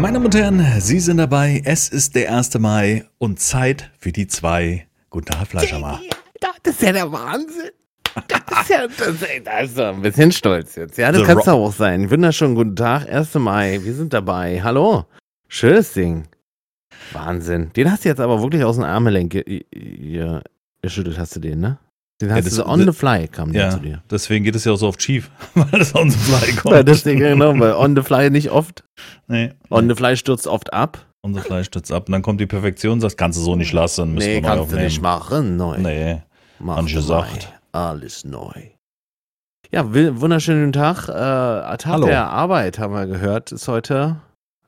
Meine Damen und Herren, Sie sind dabei. Es ist der 1. Mai und Zeit für die zwei. Guten Tag, Fleischermann. Das ist ja der Wahnsinn. Das ist ja, das, da ist doch ein bisschen stolz jetzt. Ja, das The kannst du auch sein. Wunderschönen guten Tag, 1. Mai. Wir sind dabei. Hallo. Schönes Ding. Wahnsinn. Den hast du jetzt aber wirklich aus dem ge- geschüttelt, hast du den, ne? Den hast das- du so on the fly, kam der Ja, zu dir. deswegen geht es ja auch so oft schief, weil es on the fly kommt. Das Ding, genau, weil on the fly nicht oft. nee, On the fly stürzt oft ab. on the fly stützt ab. Und dann kommt die Perfektion und sagt, kannst du so nicht lassen. Müssen Nee, wir neu kannst du aufnehmen. nicht machen. Neu. Nee, Mach neu. gesagt. Alles neu. Ja, wunderschönen Tag. Äh, Tag Hallo. der Arbeit haben wir gehört. Ist heute,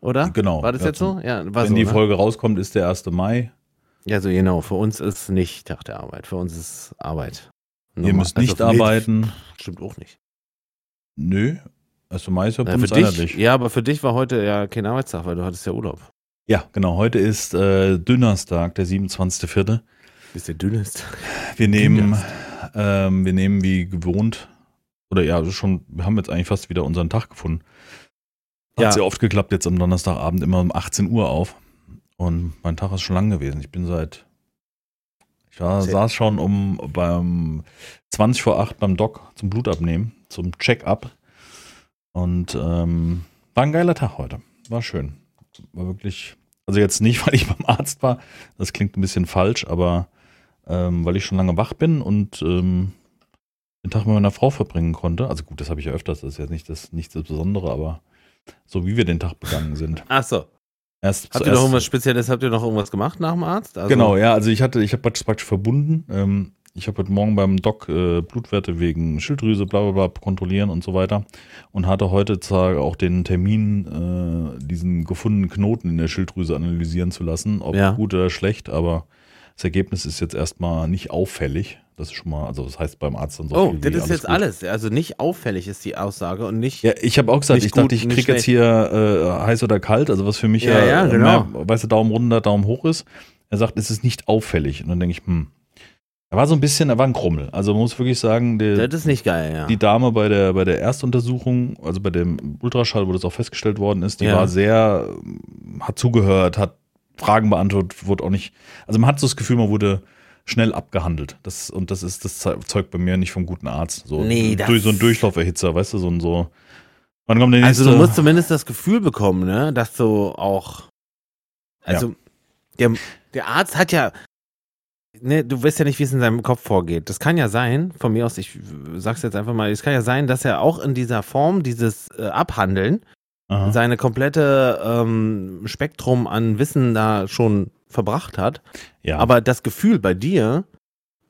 oder? genau. War das Ja, jetzt so? Ja, war Wenn so. die ne? Folge rauskommt, ist der 1. Mai. Ja, so genau. Für uns ist nicht Tag der Arbeit. Für uns ist Arbeit. Ihr Normal- müsst nicht also mich- arbeiten. Stimmt auch nicht. Nö. 1. Mai ist ja für dich, ja, aber für dich war heute ja kein Arbeitstag, weil du hattest ja Urlaub. Ja, genau. Heute ist äh, Dünnerstag, der 27.04. Bist der dünnest. Wir nehmen, ähm, wir nehmen wie gewohnt, oder ja, also schon, wir haben jetzt eigentlich fast wieder unseren Tag gefunden. Hat Ja. sehr oft geklappt, jetzt am Donnerstagabend immer um 18 Uhr auf. Und mein Tag ist schon lang gewesen. Ich bin seit, ich war, saß schon um beim 20 vor 8 beim Doc zum Blutabnehmen, zum Check-up. Und ähm, war ein geiler Tag heute. War schön. War wirklich, also jetzt nicht, weil ich beim Arzt war, das klingt ein bisschen falsch, aber ähm, weil ich schon lange wach bin und ähm, den Tag mit meiner Frau verbringen konnte. Also gut, das habe ich ja öfters, das ist jetzt nicht das, nicht das Besondere, aber so wie wir den Tag begangen sind. Ach so. Erst Habt ihr noch irgendwas Spezielles? Habt ihr noch irgendwas gemacht nach dem Arzt? Also, Genau, ja, also ich hatte, ich habe praktisch, praktisch verbunden. Ähm, ich habe heute Morgen beim Doc äh, Blutwerte wegen Schilddrüse, bla bla bla, kontrollieren und so weiter. Und hatte heute zwar auch den Termin, äh, diesen gefundenen Knoten in der Schilddrüse analysieren zu lassen, ob Ja. gut oder schlecht, aber das Ergebnis ist jetzt erstmal nicht auffällig. Das ist schon mal, also das heißt beim Arzt dann so Oh, das ist jetzt gut. alles. Also nicht auffällig ist die Aussage und nicht. Ja, ich habe auch gesagt, ich gut, dachte, ich nicht krieg jetzt hier äh, heiß oder kalt, also was für mich Ja, ja, ja, äh, genau. mehr, weißt du, Daumen runter, Daumen hoch ist. Er sagt, es ist nicht auffällig. Und dann denke ich, hm. Er war so ein bisschen, er war ein Krummel. Also man muss wirklich sagen, der, Das ist nicht geil, ja. die Dame bei der, bei der Erstuntersuchung, also bei dem Ultraschall, wo das auch festgestellt worden ist, die Ja. war sehr, hat zugehört, hat Fragen beantwortet, wurde auch nicht, also man hat so das Gefühl, man wurde schnell abgehandelt. Das, und das ist, das zeugt bei mir nicht vom guten Arzt. So, Nee, das- durch so ein Durchlauferhitzer, weißt du, so ein so. Wann kommt der nächste? Also du musst zumindest das Gefühl bekommen, ne, dass du auch. Also der, der Arzt hat ja. Ne, du weißt ja nicht, wie es in seinem Kopf vorgeht. Das kann ja sein, von mir aus, ich sag's jetzt einfach mal, es kann ja sein, dass er auch in dieser Form, dieses äh, Abhandeln, Aha. seine komplette ähm, Spektrum an Wissen da schon verbracht hat. Ja. Aber das Gefühl bei dir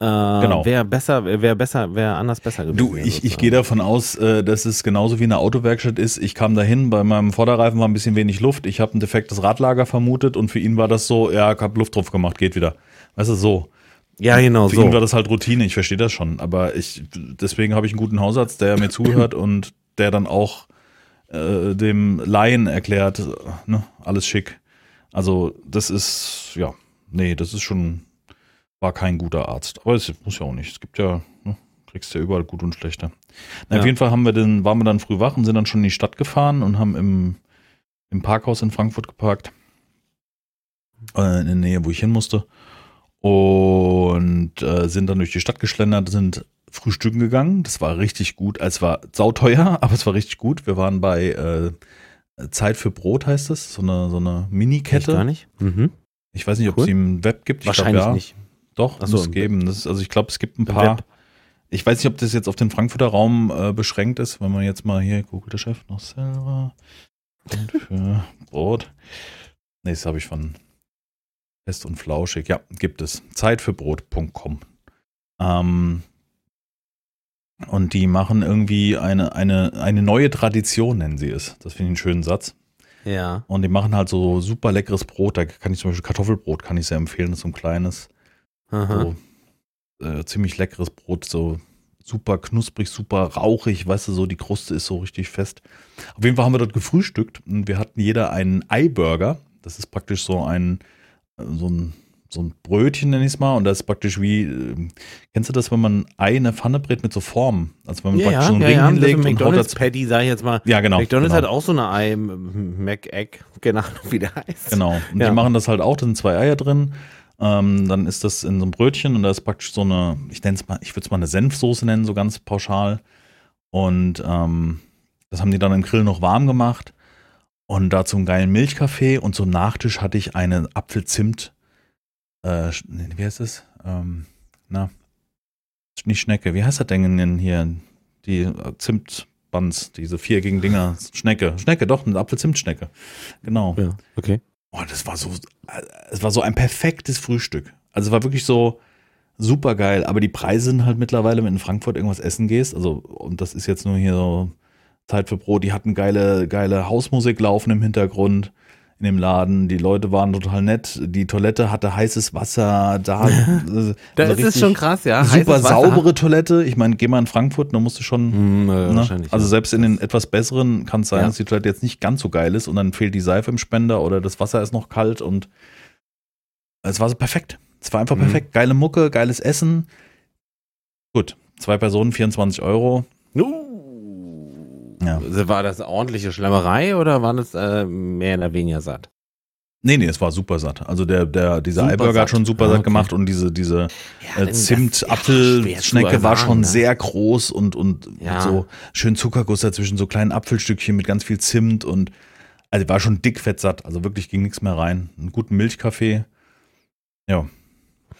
äh, Genau. wäre besser, wäre besser, wäre anders besser gewesen. Du, ich, ich gehe davon aus, äh, dass es genauso wie eine Autowerkstatt ist. Ich kam dahin, bei meinem Vorderreifen war ein bisschen wenig Luft. Ich habe ein defektes Radlager vermutet und für ihn war das so, ja, ich habe Luft drauf gemacht, geht wieder. Weißt du, so. Ja, genau Für so. ihn war das halt Routine, ich verstehe das schon. Aber ich, deswegen habe ich einen guten Hausarzt, der mir zuhört und der dann auch äh, dem Laien erklärt, ne, alles schick. Also, das ist, ja, nee, das ist schon, war kein guter Arzt. Aber es muss ja auch nicht. Es gibt ja, ne, kriegst ja überall gut und schlechter. Na, Ja. Auf jeden Fall haben wir den, waren wir dann früh wach und sind dann schon in die Stadt gefahren und haben im, im Parkhaus in Frankfurt geparkt. Äh, in der Nähe, wo ich hin musste. Und äh, sind dann durch die Stadt geschlendert, sind frühstücken gegangen. Das war richtig gut. Es war sauteuer, aber es war richtig gut. Wir waren bei äh, Zeit für Brot, heißt es. So eine, so eine Mini-Kette. gar nicht. Mhm. Ich weiß nicht, ob Cool. sie im Web gibt. Ich Wahrscheinlich glaub, ja. nicht. Doch, Ach so, muss im geben. Das ist, also ich glaube, es gibt ein paar. Web. Ich weiß nicht, ob das jetzt auf den Frankfurter Raum äh, beschränkt ist, wenn man jetzt mal hier googelt, der Chef noch selber. Und für Brot. Nee, das habe ich von Fest und Flauschig. Ja, gibt es. Zeitfürbrot.com. Ähm, und die machen irgendwie eine, eine, eine neue Tradition, nennen sie es. Das finde ich einen schönen Satz. Ja. Und die machen halt so super leckeres Brot. Da kann ich zum Beispiel Kartoffelbrot, kann ich sehr empfehlen. Das ist so ein kleines, Aha. so äh, ziemlich leckeres Brot, so super knusprig, super rauchig, weißt du, so die Kruste ist so richtig fest. Auf jeden Fall haben wir dort gefrühstückt und wir hatten jeder einen Eiburger. Das ist praktisch so ein, so ein so ein Brötchen, nenne ich es mal, und das ist praktisch wie, äh, kennst du das, wenn man Ei in eine Pfanne brät mit so Formen? Also wenn man Ja, praktisch so einen ja, Ring ja, hinlegt und haut das. Patty, sag ich jetzt mal. Ja, genau. McDonald's genau. hat auch so eine Ei, Mac-Egg, genau, wie der heißt. Genau. Und die machen das halt auch, da sind zwei Eier drin. Ähm, dann ist das in so einem Brötchen und da ist praktisch so eine, ich nenne es mal, ich würde es mal eine Senfsoße nennen, so ganz pauschal. Und ähm, das haben die dann im Grill noch warm gemacht. Und dazu einen geilen Milchkaffee und zum Nachtisch hatte ich eine Apfelzimt, äh, wie heißt es? Ähm, na, nicht Schnecke, wie heißt das denn hier? Die äh, Zimtbuns, diese viereckigen Dinger. Schnecke, Schnecke, doch, eine Apfelzimtschnecke. Genau. Ja, okay. Oh, das war so, äh, es war so ein perfektes Frühstück. Also es war wirklich so super geil. Aber die Preise sind halt mittlerweile, wenn du in Frankfurt irgendwas essen gehst, also, und das ist jetzt nur hier so Zeit für Brot, die hatten geile, geile Hausmusik laufen im Hintergrund in dem Laden. Die Leute waren total nett. Die Toilette hatte heißes Wasser. Da, äh, Das also ist schon krass, ja. Super saubere Toilette. Ich meine, geh mal in Frankfurt, da musst du schon Hm, äh, Ne? wahrscheinlich. Also ja. selbst in den etwas besseren kann es sein, Ja. dass die Toilette jetzt nicht ganz so geil ist und dann fehlt die Seife im Spender oder das Wasser ist noch kalt und es war so perfekt. Es war einfach Mhm. perfekt. Geile Mucke, geiles Essen. Gut, zwei Personen, 24 Euro. Uh. Ja. Also War das ordentliche Schlemmerei oder war das äh, mehr oder weniger satt? Nee, nee, es war super satt. Also der, der, dieser Super Eiburger hat schon super Ah, satt okay. gemacht und diese, diese Ja, äh, Zimt-Apfelschnecke war schon sehr groß und, und Ja. so schön Zuckerguss dazwischen, so kleinen Apfelstückchen mit ganz viel Zimt und also war schon dick fett satt. Also wirklich ging nichts mehr rein. Einen guten Milchkaffee. Ja.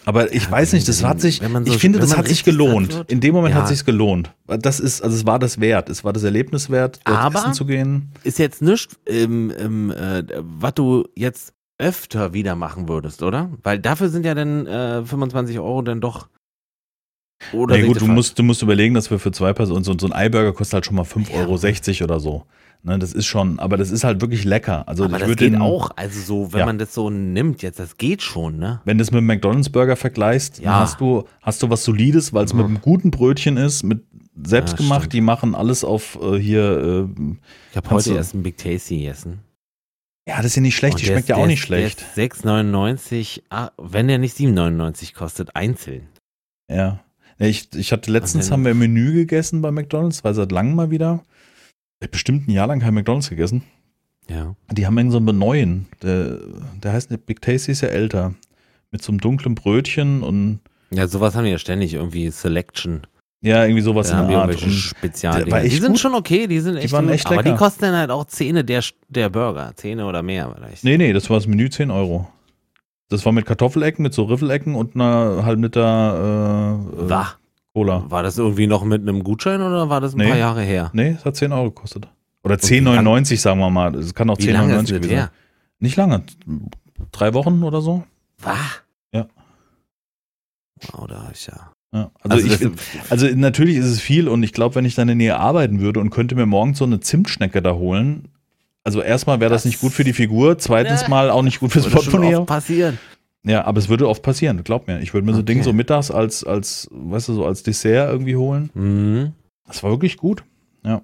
Aber ich Ja, weiß nicht, das hat sich, so- ich finde, das hat sich gelohnt. wird. In dem Moment Ja. hat sich's gelohnt. Das ist, also es war das wert. Es war das Erlebnis wert, dort Aber- essen zu gehen. Ist jetzt nichts, ähm, ähm, äh, was du jetzt öfter wieder machen würdest, oder? Weil dafür sind ja dann äh, 25 Euro dann doch. Oder Nee, gut, du musst, du musst überlegen, dass wir für zwei Personen, so, so ein Eiburger kostet halt schon mal 5,60 Ja. Euro oder so. Ne, das ist schon, aber das ist halt wirklich lecker. Also Aber ich das würde geht den, auch, also so, wenn Ja. man das so nimmt jetzt, das geht schon, ne? Wenn du es mit einem McDonalds-Burger vergleichst, Ja. hast du, hast du was Solides, weil es mit Mhm. einem guten Brötchen ist, mit selbst Ja. Die machen alles auf äh, hier. Äh, Ich habe heute erst ein Big Tasty gegessen. ja, das ist ja nicht schlecht. Und Die schmeckt ist- ja auch nicht ist- schlecht. ist 6,99, ah, wenn der nicht 7,99 kostet, einzeln. Ja. Ich, ich hatte letztens haben wir ein Menü gegessen bei McDonalds, war seit langem mal wieder. Bestimmt ein Jahr lang kein McDonalds gegessen. Ja. Die haben irgend so einen neuen. Der, der heißt Big Tasty ist ja älter. Mit so einem dunklen Brötchen und Ja, sowas haben wir ja ständig, irgendwie Selection. ja, irgendwie sowas Da in die der Art. echt Die sind gut. schon okay, die sind echt waren gut, echt aber die lecker. kosten dann halt auch Zähne der, der Burger. Zähne oder mehr vielleicht. nee, nee, das war das Menü 10 Euro. Das war mit Kartoffelecken, mit so Riffelecken und einer halben Liter äh, äh, Wah. Cola. War das irgendwie noch mit einem Gutschein oder war das ein Nee. paar Jahre her? Nee, es hat 10 Euro gekostet. Oder wie lang- 10,99 sagen wir mal. Es kann auch Wie lange ist 10,99 das gewesen sein. Nicht lange. Drei Wochen oder so. Wah. Ja. Wow, da hab ich ja. Ja. Also, ich, das- Also natürlich ist es viel und ich glaube, wenn ich da in der Nähe arbeiten würde und könnte mir morgens so eine Zimtschnecke da holen, also erstmal wäre das, Das- nicht gut für die Figur, zweitens Ja. mal auch nicht gut fürs würde schon Portemonnaie. oft passieren. Ja, aber es würde oft passieren, glaub mir. Ich würde mir so Okay. Dinge so mittags als, als, weißt du, so als Dessert irgendwie holen. Mhm. Das war wirklich gut, ja.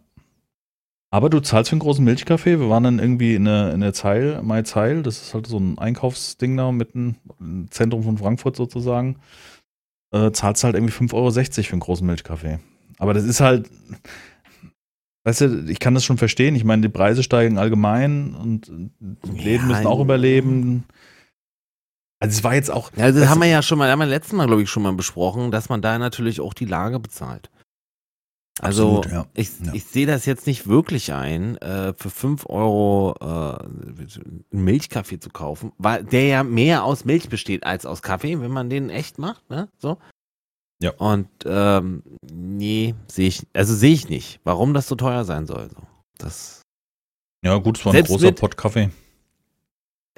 Aber du zahlst für einen großen Milchkaffee. Wir waren dann irgendwie in der, in der Zeil, Mai Zeil. Das ist halt so ein Einkaufsding da mitten im Zentrum von Frankfurt sozusagen. Äh, zahlst halt irgendwie 5,60 Euro für einen großen Milchkaffee. Aber das ist halt, weißt du, ich kann das schon verstehen. Ich meine, die Preise steigen allgemein und die Läden Ja, müssen auch überleben. Also es war jetzt auch, Ja, das haben wir ja schon mal, haben wir letztes Mal, glaube ich, schon mal besprochen, dass man da natürlich auch die Lage bezahlt. Also Absolut, ja. ich, Ja. ich sehe das jetzt nicht wirklich ein, äh, für 5 Euro äh, einen Milchkaffee zu kaufen, weil der ja mehr aus Milch besteht als aus Kaffee, wenn man den echt macht, ne? So. Ja. Und ähm, nee, sehe ich, also sehe ich nicht, warum das so teuer sein soll. So. Das ja gut, es war ein großer Pott Kaffee.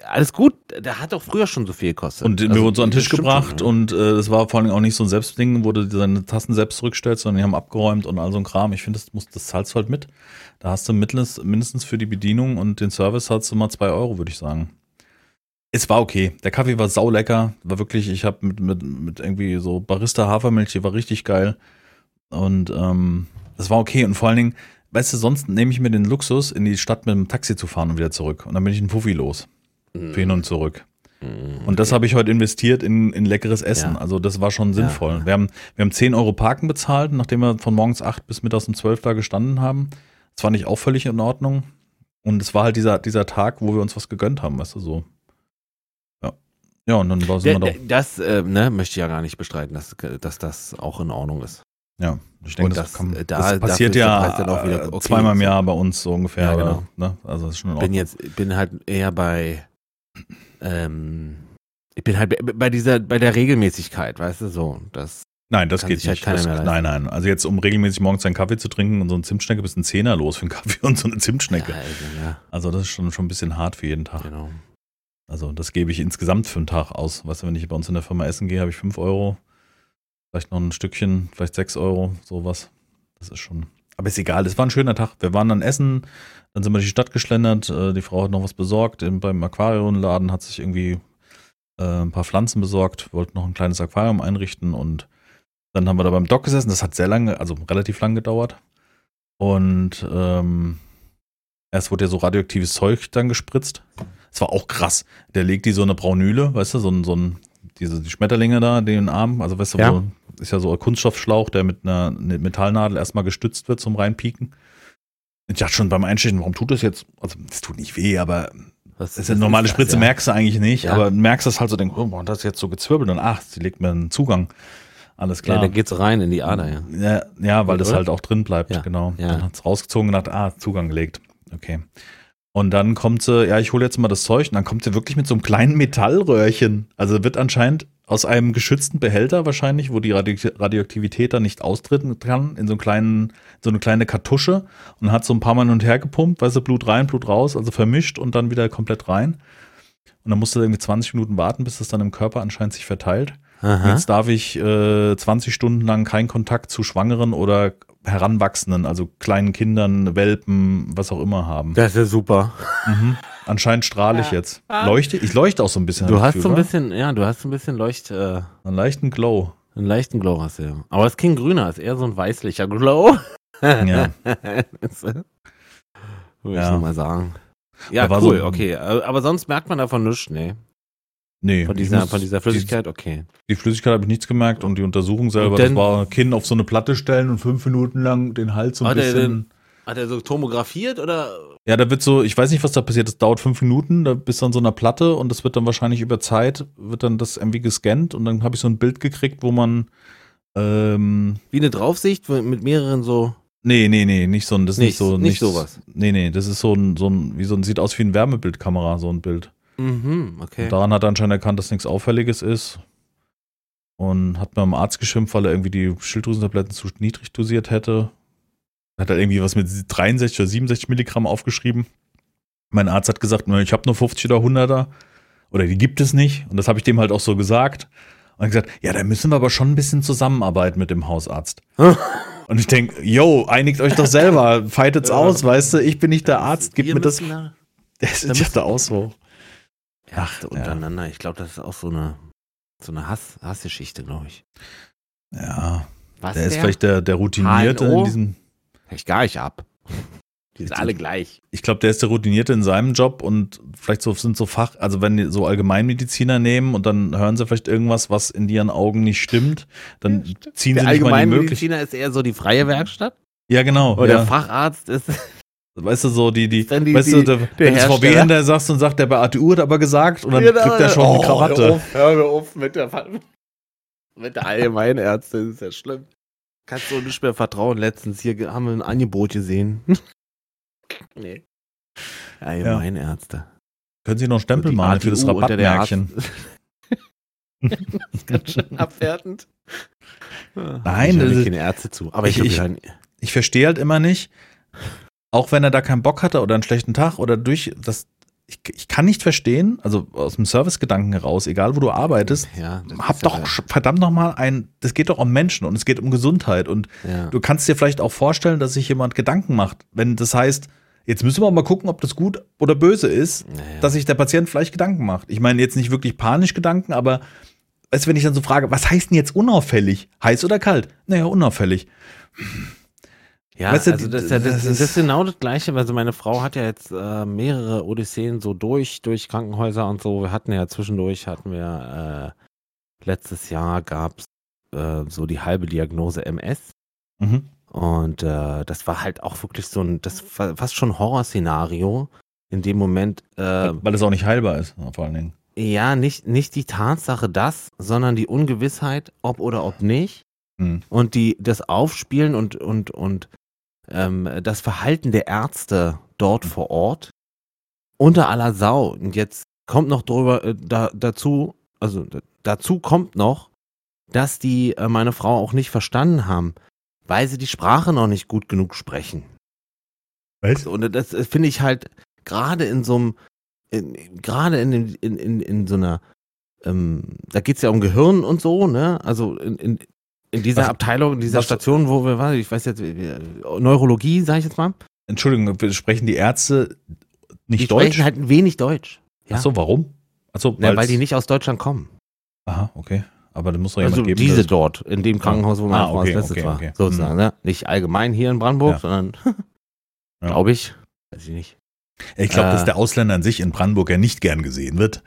alles gut, der hat doch früher schon so viel gekostet. Und Also, wir wurden so an den Tisch gebracht schon, und äh, es war vor allem auch nicht so ein Selbstding, wo du deine Tassen selbst zurückstellst, sondern die haben abgeräumt und all so ein Kram. Ich finde, das, muss- das zahlst du halt mit. Da hast du mindestens, mindestens für die Bedienung und den Service hast du mal zwei Euro, würde ich sagen. Es war okay. Der Kaffee war saulecker. War wirklich, ich habe mit, mit, mit irgendwie so Barista-Hafermilch, die war richtig geil. Und ähm, das war okay. Und vor allen Dingen, weißt du, sonst nehme ich mir den Luxus, in die Stadt mit dem Taxi zu fahren und wieder zurück. Und dann bin ich ein Fuffi los. Mhm. Für hin und zurück. Mhm. Und das habe ich heute investiert in, in leckeres Essen. Ja. Also das war schon sinnvoll. Ja. Wir, haben, wir haben 10 Euro Parken bezahlt, nachdem wir von morgens 8 bis mittags um 12 da gestanden haben. Das fand ich auch völlig in Ordnung. Und es war halt dieser, dieser Tag, wo wir uns was gegönnt haben, weißt du, so. Ja. Und dann war es immer doch. Das äh, ne, möchte ich ja gar nicht bestreiten, dass, dass das auch in Ordnung ist. Ja, ich denke, das, das, kann, da, das passiert ja wieder, okay, zweimal im Jahr bei uns so ungefähr. Ja, genau. ne? Also das ist schon bin jetzt bin halt eher bei ähm, ich bin halt bei dieser bei der Regelmäßigkeit, weißt du so, das Nein, das geht halt nicht. Halt das, nein, nein. Also jetzt, um regelmäßig morgens einen Kaffee zu trinken und so eine Zimtschnecke, bist ein Zehner los für einen Kaffee und so eine Zimtschnecke. Ja, also, ja. also, das ist schon, schon ein bisschen hart für jeden Tag. Genau. Also das gebe ich insgesamt für einen Tag aus. Weißt du, wenn ich bei uns in der Firma essen gehe, habe ich fünf Euro vielleicht noch ein Stückchen, vielleicht sechs Euro, sowas. Das ist schon. Aber ist egal, es war ein schöner Tag. Wir waren dann essen, dann sind wir durch die Stadt geschlendert, äh, die Frau hat noch was besorgt. Beim Aquariumladen hat sich irgendwie äh, ein paar Pflanzen besorgt, wollte noch ein kleines Aquarium einrichten und dann haben wir da beim Dock gesessen. Das hat sehr lange, also relativ lang gedauert. Und ähm, erst wurde ja so radioaktives Zeug dann gespritzt. Das war auch krass. Der legt die so eine Braunüle, weißt du, so ein, so ein diese die Schmetterlinge da, den Arm, also weißt du, ja. wo, ist ja so ein Kunststoffschlauch, der mit einer Metallnadel erstmal gestützt wird zum Reinpieken. Ich dachte schon beim Einstechen, warum tut das jetzt? Also, es tut nicht weh, aber das ist eine normale Spritze, ja. merkst du eigentlich nicht, ja. aber merkst das halt so, denkst, oh, warum das ist jetzt so gezwirbelt und ach, sie legt mir einen Zugang. Alles klar. Ja, da geht's rein in die Ader, ja. Ja, ja weil Oder? das halt auch drin bleibt, genau. Ja. Dann hat's rausgezogen und hat, ah, Zugang gelegt. Okay. Und dann kommt sie, ja, ich hole jetzt mal das Zeug und dann kommt sie wirklich mit so einem kleinen Metallröhrchen. Also wird anscheinend aus einem geschützten Behälter wahrscheinlich, wo die Radioaktivität dann nicht austreten kann, in so einen kleinen, so eine kleine Kartusche und hat so ein paar Mal hin und her gepumpt, weißt du, Blut rein, Blut raus, also vermischt und dann wieder komplett rein. Und dann musste irgendwie 20 Minuten warten, bis das dann im Körper anscheinend sich verteilt. Jetzt darf ich äh, 20 Stunden lang keinen Kontakt zu Schwangeren oder Heranwachsenden, also kleinen Kindern, Welpen, was auch immer haben. Das ist ja super. Mhm. Anscheinend strahle ich ja. jetzt. Leuchte, ich leuchte auch so ein bisschen. Du hast so ein bisschen, ja, du hast so ein bisschen Leucht. Äh, einen leichten Glow. Einen leichten Glow hast du ja. Aber es ist kein grüner, es ist eher so ein weißlicher Glow. Ja. Würde ja. ich nur mal sagen. Ja, cool, so, okay. Aber sonst merkt man davon nichts, nee. Nee. Von dieser, muss, von dieser Flüssigkeit, okay. Die Flüssigkeit habe ich nichts gemerkt und die Untersuchung selber, denn, das war Kinn auf so eine Platte stellen und fünf Minuten lang den Hals so ein hat bisschen. Er denn, hat er so tomografiert oder? Ja, da wird so, ich weiß nicht, was da passiert. Das dauert fünf Minuten, da bist du an so einer Platte und das wird dann wahrscheinlich über Zeit, wird dann das irgendwie gescannt und dann habe ich so ein Bild gekriegt, wo man ähm, Wie eine Draufsicht mit mehreren so. Nee, nee, nee, nicht so ein, das ist nicht, nicht so. Nicht, nicht sowas. Nee, nee, das ist so ein, so ein, wie so ein, sieht aus wie ein Wärmebildkamera, so ein Bild. Mhm, okay. Und daran hat er anscheinend erkannt, dass nichts Auffälliges ist. Und hat mir am Arzt geschimpft, weil er irgendwie die Schilddrüsentabletten zu niedrig dosiert hätte. Hat er irgendwie was mit 63 oder 67 Milligramm aufgeschrieben. Mein Arzt hat gesagt, ich habe nur 50 oder 100er. Oder die gibt es nicht. Und das habe ich dem halt auch so gesagt. Und gesagt, ja, da müssen wir aber schon ein bisschen zusammenarbeiten mit dem Hausarzt. und ich denke, yo, einigt euch doch selber, fightet's aus, weißt du, ich bin nicht der Arzt, gib mir das. Das ist ja auch so. Ärzte untereinander. Ja. Ich glaube, das ist auch so eine, so eine Hass, Hassgeschichte, glaube ich. Ja. Was der, der ist vielleicht der, der Routinierte HNO? in diesem. Ich gar nicht ab. Die sind alle gleich. Ich glaube, der ist der Routinierte in seinem Job und vielleicht so sind so Fach, also wenn die so Allgemeinmediziner nehmen und dann hören sie vielleicht irgendwas, was in ihren Augen nicht stimmt, dann ja, ziehen der sie nicht mal die Möglichkeit. Allgemeinmediziner ist eher so die freie Werkstatt. Ja, genau. Oder ja. der Facharzt ist Weißt du, so die, die, die weißt du, der, der wenn VW hinter sagst und sagt, der bei ATU hat aber gesagt und dann genau, kriegt er schon oh, eine Krawatte. Hör auf, hör mir auf mit der, mit der Allgemeinärzte, das ist ja schlimm. Kannst du nicht mehr vertrauen. Letztens hier haben wir ein Angebot gesehen. nee. Allgemeinärzte. Ja. Können Sie noch Stempel malen für das Rabattmärkchen? das ist ganz schön abwertend. Nein, ich habe keine Ärzte zu. Aber ich, ich, ich, ich verstehe halt immer nicht, auch wenn er da keinen Bock hatte oder einen schlechten Tag oder durch das ich, ich kann nicht verstehen, also aus dem Servicegedanken heraus, egal wo du arbeitest, ja, hab doch ja verdammt nochmal ein, das geht doch um Menschen und es geht um Gesundheit und ja. du kannst dir vielleicht auch vorstellen, dass sich jemand Gedanken macht, wenn das heißt, jetzt müssen wir mal gucken, ob das gut oder böse ist, dass sich der Patient vielleicht Gedanken macht. Ich meine jetzt nicht wirklich panisch Gedanken, aber weißt wenn ich dann so frage, was heißt denn jetzt unauffällig? Heiß oder kalt? Naja, unauffällig Ja, weißt du, also das, das, das, das, ist genau das Gleiche. Also meine Frau hat ja jetzt äh, mehrere Odysseen so durch, durch Krankenhäuser und so. Wir hatten ja zwischendurch, hatten wir äh, letztes Jahr gab es äh, so die halbe Diagnose MS. Mhm. Und äh, das war halt auch wirklich so ein, das war fast schon Horrorszenario in dem Moment. Äh, Weil es auch nicht heilbar ist, vor allen Dingen. Ja, nicht, nicht die Tatsache das, sondern die Ungewissheit, ob oder ob nicht. Mhm. Und die, das Aufspielen und, und, und ähm, das Verhalten der Ärzte dort mhm. vor Ort unter aller Sau. Und jetzt kommt noch drüber äh, da, dazu, also dazu kommt noch, dass die äh, meine Frau auch nicht verstanden haben, weil sie die Sprache noch nicht gut genug sprechen. Was? Und das, das finde ich halt gerade in so einem, gerade in, in, in, in so einer, ähm, da geht es ja um Gehirn und so, ne? Also in, in, in dieser was, Abteilung, in dieser was, Station, wo wir waren, ich weiß jetzt, Neurologie, sage ich jetzt mal. Entschuldigung, sprechen die Ärzte nicht die Deutsch? Die sprechen halt wenig Deutsch. Ja. Ach so, warum? Ach so, ja, weil die nicht aus Deutschland kommen. Aha, okay. Aber da muss doch jemand also geben. Diese dort, in dem Krankenhaus, wo man ah, okay, letztes okay, war. Okay. Sozusagen, mhm. ne? Nicht allgemein hier in Brandenburg, ja. sondern glaube ich. Weiß ich nicht. Ich glaube, äh, dass der Ausländer an sich in Brandenburg ja nicht gern gesehen wird.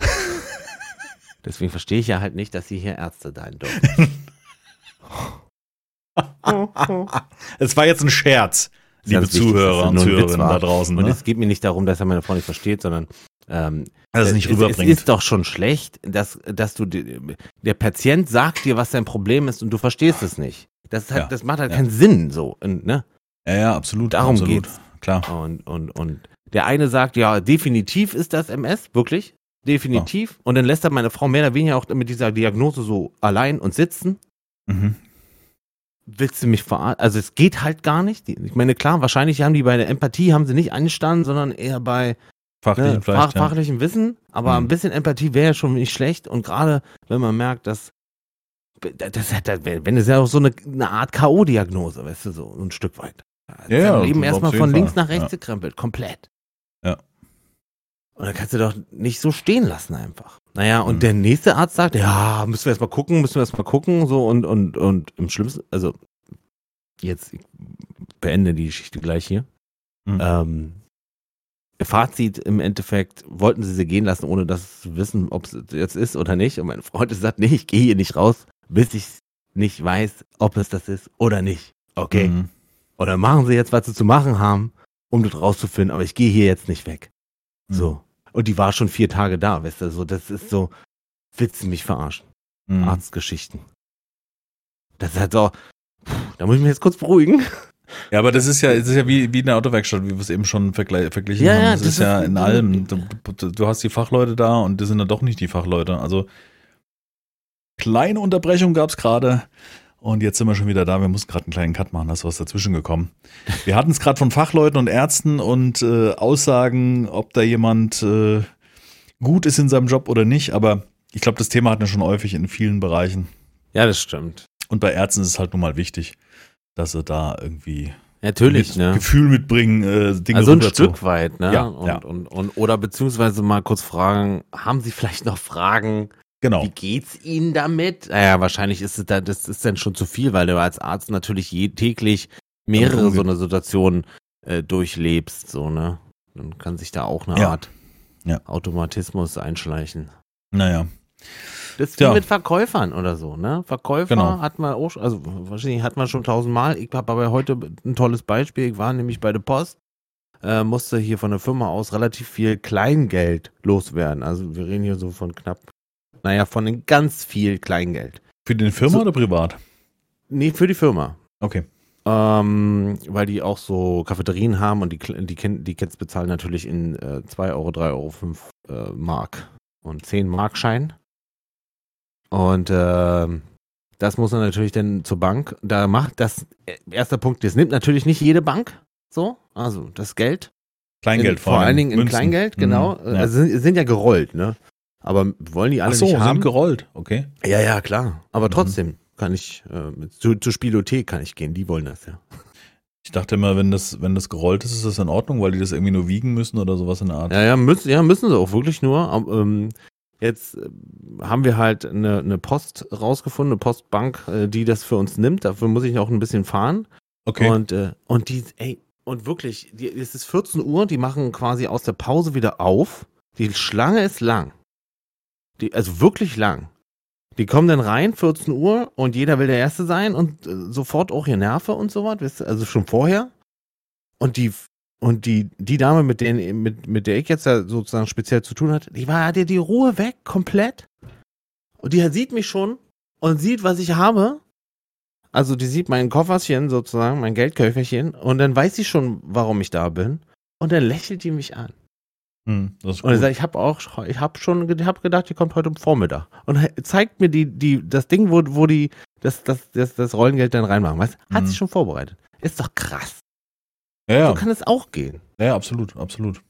Deswegen verstehe ich ja halt nicht, dass sie hier Ärzte sein dürfen. Es war jetzt ein Scherz, liebe Zuhörer und Zuhörerinnen da draußen. Und ne? es geht mir nicht darum, dass er meine Frau nicht versteht, sondern ähm, also es, nicht rüberbringt. es ist doch schon schlecht, dass, dass du der Patient sagt dir, was dein Problem ist und du verstehst es nicht. Das, halt, ja, das macht halt ja. keinen Sinn so. Ne? Ja, ja, absolut. Darum absolut. geht's. Klar. Und, und, und der eine sagt, ja, definitiv ist das MS, wirklich. Definitiv. Ja. Und dann lässt er meine Frau mehr oder weniger auch mit dieser Diagnose so allein und sitzen. Mhm. Willst du mich verarschen? Also es geht halt gar nicht. Ich meine, klar, wahrscheinlich haben die bei der Empathie haben sie nicht angestanden, sondern eher bei fachlichen, ne, fach, fachlichem Wissen. Aber mhm. ein bisschen Empathie wäre ja schon nicht schlecht. Und gerade wenn man merkt, dass das hat, wenn es ja auch so eine, eine Art K.O.-Diagnose, weißt du, so ein Stück weit. Ja, ja, Leben erstmal von links nach rechts ja. gekrempelt, komplett. Ja. Und dann kannst du doch nicht so stehen lassen einfach. Naja, und mhm. der nächste Arzt sagt, ja, müssen wir erstmal gucken, müssen wir erstmal gucken, so und, und, und im schlimmsten, also jetzt ich beende die Geschichte gleich hier. Mhm. Ähm, Fazit im Endeffekt, wollten sie sie gehen lassen, ohne dass sie wissen, ob es jetzt ist oder nicht. Und mein Freund gesagt, nee, ich gehe hier nicht raus, bis ich nicht weiß, ob es das ist oder nicht. Okay. Mhm. Oder machen sie jetzt, was sie zu machen haben, um das rauszufinden, aber ich gehe hier jetzt nicht weg. Mhm. So. Und die war schon vier Tage da, weißt du, so, das ist so, willst du mich verarschen? Mhm. Arztgeschichten. Das ist halt so, pff, da muss ich mich jetzt kurz beruhigen. Ja, aber das ist ja, das ist ja wie, wie eine Autowerkstatt, wie wir es eben schon verglichen ja, haben. Ja, das, das ist, ist ja in allem. Du, du, hast die Fachleute da und das sind dann doch nicht die Fachleute. Also kleine Unterbrechung gab es gerade. Und jetzt sind wir schon wieder da. Wir mussten gerade einen kleinen Cut machen, da ist was dazwischen gekommen. Wir hatten es gerade von Fachleuten und Ärzten und äh, Aussagen, ob da jemand äh, gut ist in seinem Job oder nicht. Aber ich glaube, das Thema hatten wir schon häufig in vielen Bereichen. Ja, das stimmt. Und bei Ärzten ist es halt nun mal wichtig, dass sie da irgendwie Natürlich, ne? Gefühl mitbringen, äh, Dinge Also ein Stück weit, ne? Ja, und, ja. Und, und, oder beziehungsweise mal kurz fragen, haben Sie vielleicht noch Fragen Genau. Wie geht's Ihnen damit? Naja, wahrscheinlich ist es da, das ist dann schon zu viel, weil du als Arzt natürlich je, täglich mehrere so eine Situation äh, durchlebst, so, ne? Dann kann sich da auch eine ja. Art ja. Automatismus einschleichen. Naja. Das ist wie mit Verkäufern oder so, ne? Verkäufer genau. hat man auch, also wahrscheinlich hat man schon tausendmal. Ich habe aber heute ein tolles Beispiel. Ich war nämlich bei der Post, äh, musste hier von der Firma aus relativ viel Kleingeld loswerden. Also wir reden hier so von knapp naja, von ganz viel Kleingeld. Für die Firma so, oder privat? Nee, für die Firma. Okay. Ähm, weil die auch so Cafeterien haben und die, die, die Kids bezahlen natürlich in äh, 2 Euro, 3 Euro, 5 äh, Mark und 10 Mark Schein. Und äh, das muss man natürlich dann zur Bank. Da macht das, äh, erster Punkt, das nimmt natürlich nicht jede Bank so, also das Geld. Kleingeld in, vor, vor allen Dingen in Münzen. Kleingeld, genau. Mhm, ja. Also sind, sind ja gerollt, ne? Aber wollen die alle Ach so, nicht haben? sind gerollt, okay. Ja, ja, klar. Aber mhm. trotzdem kann ich, äh, zu, zur Spielothek kann ich gehen, die wollen das, ja. Ich dachte immer, wenn das, wenn das gerollt ist, ist das in Ordnung, weil die das irgendwie nur wiegen müssen oder sowas in der Art. Ja, ja, müssen, ja, müssen sie auch wirklich nur. Ähm, jetzt äh, haben wir halt eine, eine Post rausgefunden, eine Postbank, äh, die das für uns nimmt. Dafür muss ich auch ein bisschen fahren. Okay. Und, äh, und die, ey, und wirklich, die, es ist 14 Uhr, die machen quasi aus der Pause wieder auf. Die Schlange ist lang. Die, also wirklich lang. Die kommen dann rein, 14 Uhr, und jeder will der Erste sein und äh, sofort auch hier Nerven und so was, weißt du, also schon vorher. Und die, und die, die Dame, mit, denen, mit, mit der ich jetzt ja sozusagen speziell zu tun hatte, die war, hatte die Ruhe weg, komplett. Und die sieht mich schon und sieht, was ich habe. Also die sieht mein Kofferchen sozusagen, mein Geldköfferchen, und dann weiß sie schon, warum ich da bin. Und dann lächelt die mich an. Hm, das ist Und er sagt, ich habe auch, ich habe schon, ich habe gedacht, die kommt heute am Vormittag. Und zeigt mir die, die, das Ding, wo, wo die, das, das, das, das Rollengeld dann reinmachen. Weißt? Hat Mhm. sich schon vorbereitet. Ist doch krass. ja, ja, So kann es auch gehen. ja, absolut, absolut.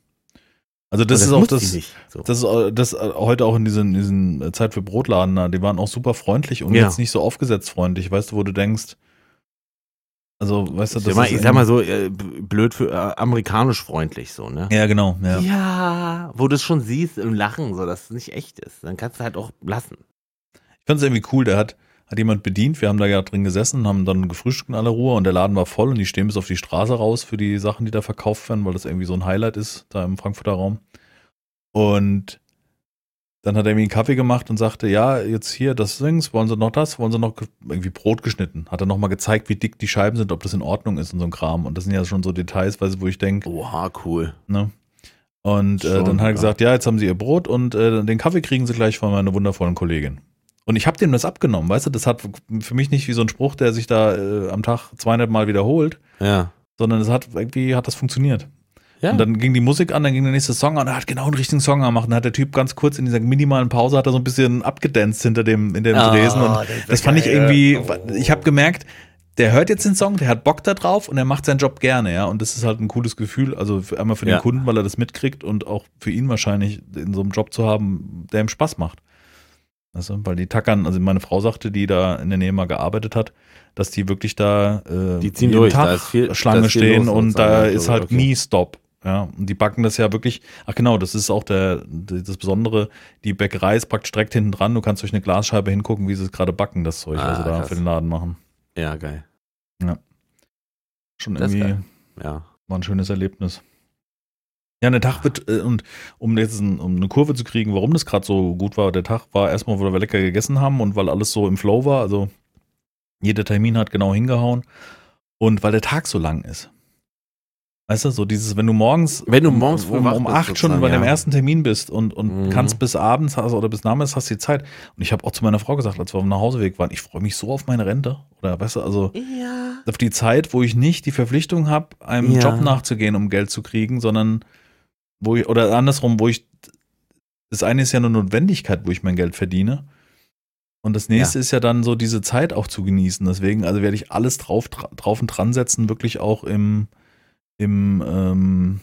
Also das, Und ist auch das. So. das ist äh, das äh, heute auch in diesen, diesen Zeit für Brotladen, da, die waren auch super freundlich und Ja. jetzt nicht so aufgesetzt freundlich, weißt du, wo du denkst, also, weißt du, ich, das sag mal, ist ich sag mal so, äh, blöd für äh, amerikanisch freundlich so, ne? Ja, genau, ja. Ja, wo du es schon siehst im Lachen, so dass es nicht echt ist. Dann kannst du halt auch lassen. Ich fand es irgendwie cool, der hat, hat jemand bedient, wir haben da ja drin gesessen, haben dann gefrühstückt in aller Ruhe und der Laden war voll und die stehen bis auf die Straße raus für die Sachen, die da verkauft werden, weil das irgendwie so ein Highlight ist, da im Frankfurter Raum. Und dann hat er mir einen Kaffee gemacht und sagte, ja, jetzt hier das Dings, wollen Sie noch das, wollen Sie noch ge- irgendwie Brot geschnitten? Hat er nochmal gezeigt, wie dick die Scheiben sind, ob das in Ordnung ist und so ein Kram. Und das sind ja schon so Details, wo ich denke, Oha, cool. ne? Und äh, Schon, dann hat er gesagt, ja, jetzt haben Sie Ihr Brot und äh, den Kaffee kriegen Sie gleich von meiner wundervollen Kollegin. Und ich habe dem das abgenommen, weißt du, das hat für mich nicht wie so ein Spruch, der sich da äh, am Tag 200 Mal wiederholt, Ja. sondern es hat irgendwie hat das funktioniert. Ja. Und dann ging die Musik an, dann ging der nächste Song an, er hat genau den richtigen Song gemacht. Und dann hat der Typ ganz kurz in dieser minimalen Pause hat er so ein bisschen abgedanzt hinter dem in dem Ah, Dresen und das das fand ich geil. irgendwie Oh. ich habe gemerkt, der hört jetzt den Song, der hat Bock da drauf und er macht seinen Job gerne, ja. Und das ist halt ein cooles Gefühl, also für, einmal für den Ja. Kunden, weil er das mitkriegt und auch für ihn wahrscheinlich in so einem Job zu haben, der ihm Spaß macht. Also, weil die tackern, also meine Frau sagte, die da in der Nähe mal gearbeitet hat, dass die wirklich da äh, Die ziehen durch, Tag da ist viel- Schlange da ist viel stehen und sozusagen, da ist halt okay. nie Stopp. Ja, und die backen das ja wirklich, ach genau, das ist auch der, das Besondere, die Bäckerei ist praktisch direkt hinten dran, du kannst durch eine Glasscheibe hingucken, wie sie es gerade backen, das Zeug, Ah, also da krass. für den Laden machen. Ja, geil. Schon Das irgendwie. Ja. war ein schönes Erlebnis. Ja, der Tag wird, äh, und um jetzt ein, um eine Kurve zu kriegen, warum das gerade so gut war, der Tag war erstmal, weil wir lecker gegessen haben und weil alles so im Flow war, also jeder Termin hat genau hingehauen und weil der Tag so lang ist. Weißt du, so dieses, wenn du morgens, Wenn du um- morgens um, um acht schon bei dem ja. ersten Termin bist und, und Mhm. kannst bis abends hast, oder bis nachmittags hast du die Zeit. Und ich habe auch zu meiner Frau gesagt, als wir auf dem Nachhauseweg waren, ich freue mich so auf meine Rente. Oder weißt du, also Ja. auf die Zeit, wo ich nicht die Verpflichtung habe, einem Ja. Job nachzugehen, um Geld zu kriegen, sondern wo ich, oder andersrum, wo ich, das eine ist ja eine Notwendigkeit, wo ich mein Geld verdiene. Und das nächste ist ja dann so diese Zeit auch zu genießen. Deswegen, also werde ich alles drauf, dra- drauf und dran setzen, wirklich auch im, im, ähm,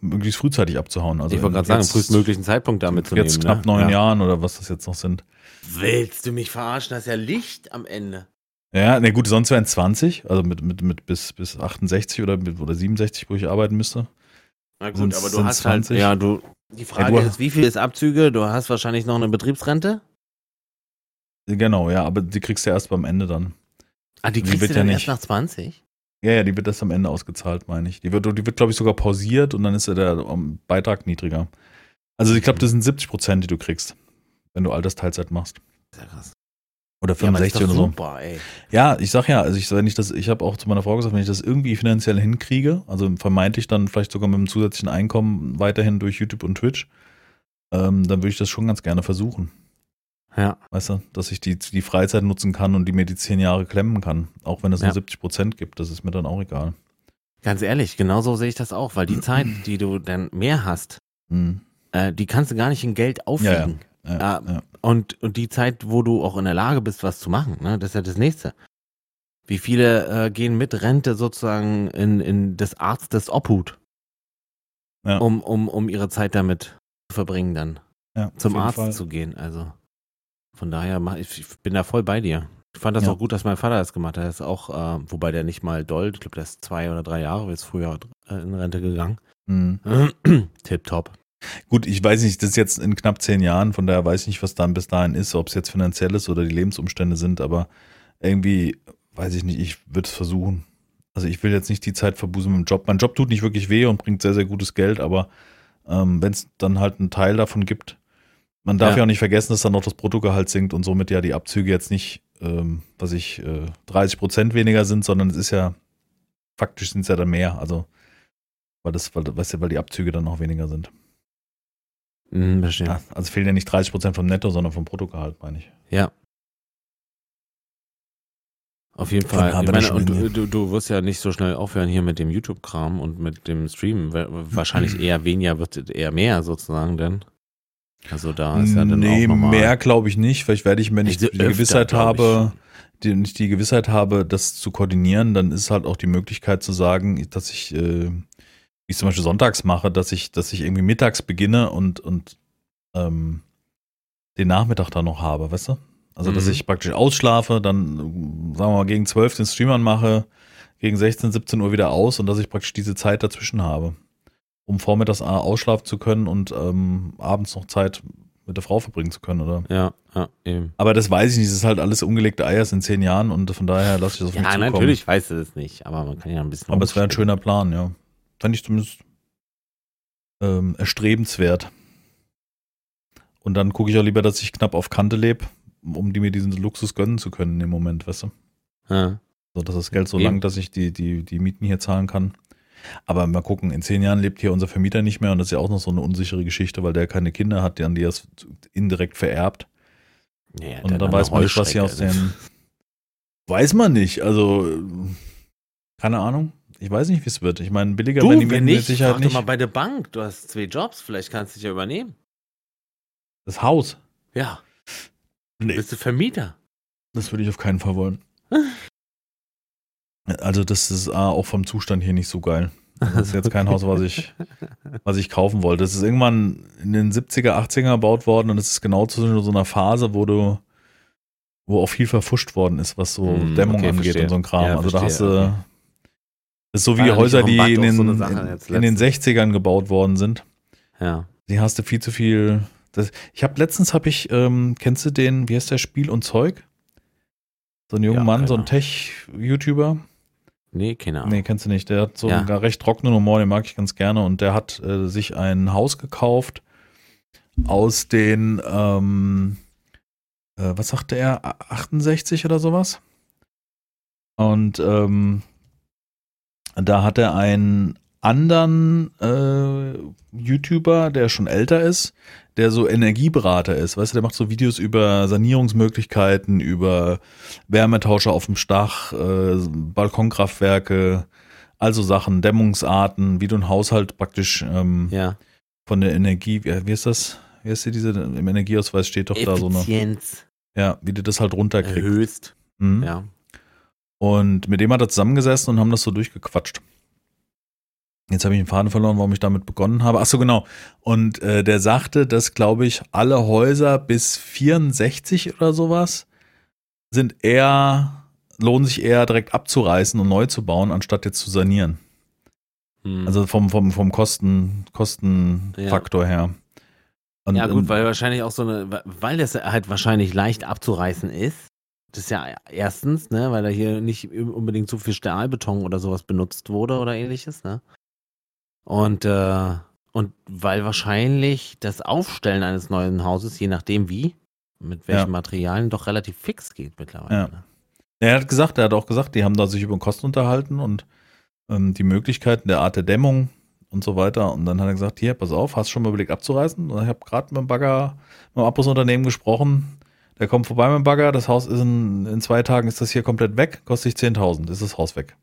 möglichst frühzeitig abzuhauen. Also ich wollte gerade sagen, jetzt- frühestmöglichen Zeitpunkt damit zu nehmen. Jetzt knapp ne? neun ja. Jahren oder was das jetzt noch sind. Willst du mich verarschen? Das ist ja Licht am Ende. Ja, na gut, sonst wären 20, also mit, mit, mit bis, bis 68 oder, mit, oder 67, wo ich arbeiten müsste. Na gut, Sind's- aber du hast halt, 20? ja, du, die Frage Ja, du- ist, wie viel ist Abzüge? Du hast wahrscheinlich noch eine Betriebsrente? Genau, ja, aber die kriegst du erst beim Ende dann. Ah, die Die kriegst wird du ja dann nicht- erst nach 20? Ja, ja, die wird erst am Ende ausgezahlt, meine ich. Die wird, die wird glaube ich, sogar pausiert und dann ist ja der Beitrag niedriger. Also ich glaube, das sind 70 Prozent, die du kriegst, wenn du Altersteilzeit machst. Sehr krass. Oder Ja, aber das ist 65 doch oder so. super, ey. Ja, ich sag ja, also ich, wenn ich das, ich habe auch zu meiner Frau gesagt, wenn ich das irgendwie finanziell hinkriege, also vermeintlich dann vielleicht sogar mit einem zusätzlichen Einkommen weiterhin durch YouTube und Twitch, ähm, dann würde ich das schon ganz gerne versuchen. Ja. Weißt du, dass ich die, die Freizeit nutzen kann und die mir die zehn Jahre klemmen kann. Auch wenn es Ja. nur 70 Prozent gibt, das ist mir dann auch egal. Ganz ehrlich, genauso sehe ich das auch, weil die Zeit, die du dann mehr hast, Hm. äh, die kannst du gar nicht in Geld aufwiegen. Ja, ja. Und, und die Zeit, wo du auch in der Lage bist, was zu machen, ne, das ist ja das Nächste. Wie viele äh, gehen mit Rente sozusagen in, in des Arztes Obhut, um, um, um ihre Zeit damit zu verbringen, dann zum Arzt Fall. zu gehen. Also von daher, ich, ich bin da voll bei dir. Ich fand das Ja. auch gut, dass mein Vater das gemacht hat. Er ist auch, äh, wobei der nicht mal doll, ich glaube, der ist zwei oder drei Jahre, ist früher äh, in Rente gegangen. Hm. Tipptopp. Gut, ich weiß nicht, das ist jetzt in knapp zehn Jahren, von daher weiß ich nicht, was dann bis dahin ist, ob es jetzt finanziell ist oder die Lebensumstände sind, aber irgendwie weiß ich nicht, ich würde es versuchen. Also ich will jetzt nicht die Zeit verbusen mit dem Job. Mein Job tut nicht wirklich weh und bringt sehr, sehr gutes Geld, aber ähm, wenn es dann halt einen Teil davon gibt, man darf ja. ja. auch nicht vergessen, dass dann noch das Bruttogehalt sinkt und somit ja die Abzüge jetzt nicht, ähm, was ich, äh, 30 Prozent weniger sind, sondern es ist ja, faktisch sind es ja dann mehr. Also, weil das, weil, weißt du, weil die Abzüge dann noch weniger sind. Mhm, ja, also fehlen ja nicht 30 Prozent vom Netto, sondern vom Bruttogehalt, meine ich. Ja. Auf jeden Fall. Ich meine, und du, du, du wirst ja nicht so schnell aufhören hier mit dem YouTube-Kram und mit dem Stream. Wahrscheinlich eher weniger wird eher mehr sozusagen, denn. Also da ist ja dann nee, auch nochmal mehr glaube ich nicht. Vielleicht werde ich, wenn ich die öfter, Gewissheit habe, die, nicht die Gewissheit habe, das zu koordinieren, dann ist halt auch die Möglichkeit zu sagen, dass ich, äh, wie ich zum Beispiel sonntags mache, dass ich, dass ich irgendwie mittags beginne und, und ähm, den Nachmittag dann noch habe, weißt du? Also, dass mhm. ich praktisch ausschlafe, dann, sagen wir mal, gegen 12 den Stream anmache, gegen 16, 17 Uhr wieder aus und dass ich praktisch diese Zeit dazwischen habe um vormittags ausschlafen zu können und ähm, abends noch Zeit mit der Frau verbringen zu können, oder? Ja, ja, eben. Aber das weiß ich nicht, das ist halt alles ungelegte Eier in zehn Jahren und von daher lasse ich das auf ja, mich zukommen. Ja, natürlich weiß ich das nicht, aber man kann ja ein bisschen. Aber es wäre ein schöner Plan, ja. Fände ich zumindest ähm, erstrebenswert. Und dann gucke ich auch lieber, dass ich knapp auf Kante lebe, um die mir diesen Luxus gönnen zu können im Moment, weißt du? Ja. So, dass das Geld so eben. lang, dass ich die, die, die Mieten hier zahlen kann. Aber mal gucken, in zehn Jahren lebt hier unser Vermieter nicht mehr und das ist ja auch noch so eine unsichere Geschichte, weil der keine Kinder hat, an die er es indirekt vererbt. Ja, und dann weiß man nicht, was hier aus den. Weiß man nicht. Also, keine Ahnung. Ich weiß nicht, wie es wird. Ich meine, billiger du, wenn die wenn nicht, mit Sicherheit nicht. mal bei der Bank. Du hast zwei Jobs, vielleicht kannst du dich ja übernehmen. Das Haus? Ja. Nee. Bist du Vermieter? Das würde ich auf keinen Fall wollen. Also das ist auch vom Zustand hier nicht so geil. Das ist jetzt kein Haus, was ich, was ich kaufen wollte. Das ist irgendwann in den 70er, 80er gebaut worden und es ist genau zu so einer Phase, wo du, wo auch viel verfuscht worden ist, was so hm, Dämmung okay, angeht verstehe. und so ein Kram. Ja, also verstehe, da hast du, okay. das ist so wie Häuser, die in den, so in, in, den 60ern gebaut worden sind. Ja. Die hast du viel zu viel. Das, ich habe letztens habe ich, ähm, kennst du den, wie heißt der Spiel und Zeug? So ein junger ja, Mann, so ein Tech-YouTuber. Nee, keine Ahnung. Nee, kennst du nicht. Der hat so ja. einen recht trockenen Humor, den mag ich ganz gerne. Und der hat äh, sich ein Haus gekauft aus den, ähm, äh, was sagte er, 68 oder sowas. Und ähm, da hat er einen anderen äh, YouTuber, der schon älter ist, der so Energieberater ist. Weißt du, der macht so Videos über Sanierungsmöglichkeiten, über Wärmetauscher auf dem Dach, äh, Balkonkraftwerke, also Sachen, Dämmungsarten, wie du ein Haushalt praktisch ähm, ja. von der Energie, wie, wie ist das? Wie ist die diese, im Energieausweis steht doch Effizienz. da so eine. Ja, wie du das halt runterkriegst. Erhöhst. Mhm. Ja. Und mit dem hat er zusammengesessen und haben das so durchgequatscht. Jetzt habe ich den Faden verloren, warum ich damit begonnen habe. Ach so, genau. Und äh, der sagte, dass, glaube ich, alle Häuser bis 64 oder sowas sind eher, lohnen sich eher direkt abzureißen und neu zu bauen, anstatt jetzt zu sanieren. Hm. Also vom, vom, vom Kosten, Kostenfaktor ja. her. Und, ja, gut, weil wahrscheinlich auch so eine, weil das halt wahrscheinlich leicht abzureißen ist. Das ist ja erstens, ne, weil da hier nicht unbedingt so viel Stahlbeton oder sowas benutzt wurde oder ähnliches, ne? Und, äh, und weil wahrscheinlich das Aufstellen eines neuen Hauses, je nachdem wie, mit welchen ja. Materialien, doch relativ fix geht mittlerweile. Ja. Ne? Er hat gesagt, er hat auch gesagt, die haben da sich über Kosten unterhalten und ähm, die Möglichkeiten der Art der Dämmung und so weiter. Und dann hat er gesagt, hier, pass auf, hast du schon mal überlegt abzureißen? Und ich habe gerade mit dem Bagger, mit dem Abbruchsunternehmen gesprochen. Der kommt vorbei mit dem Bagger, das Haus ist in, in zwei Tagen ist das hier komplett weg, kostet sich 10.000, ist das Haus weg.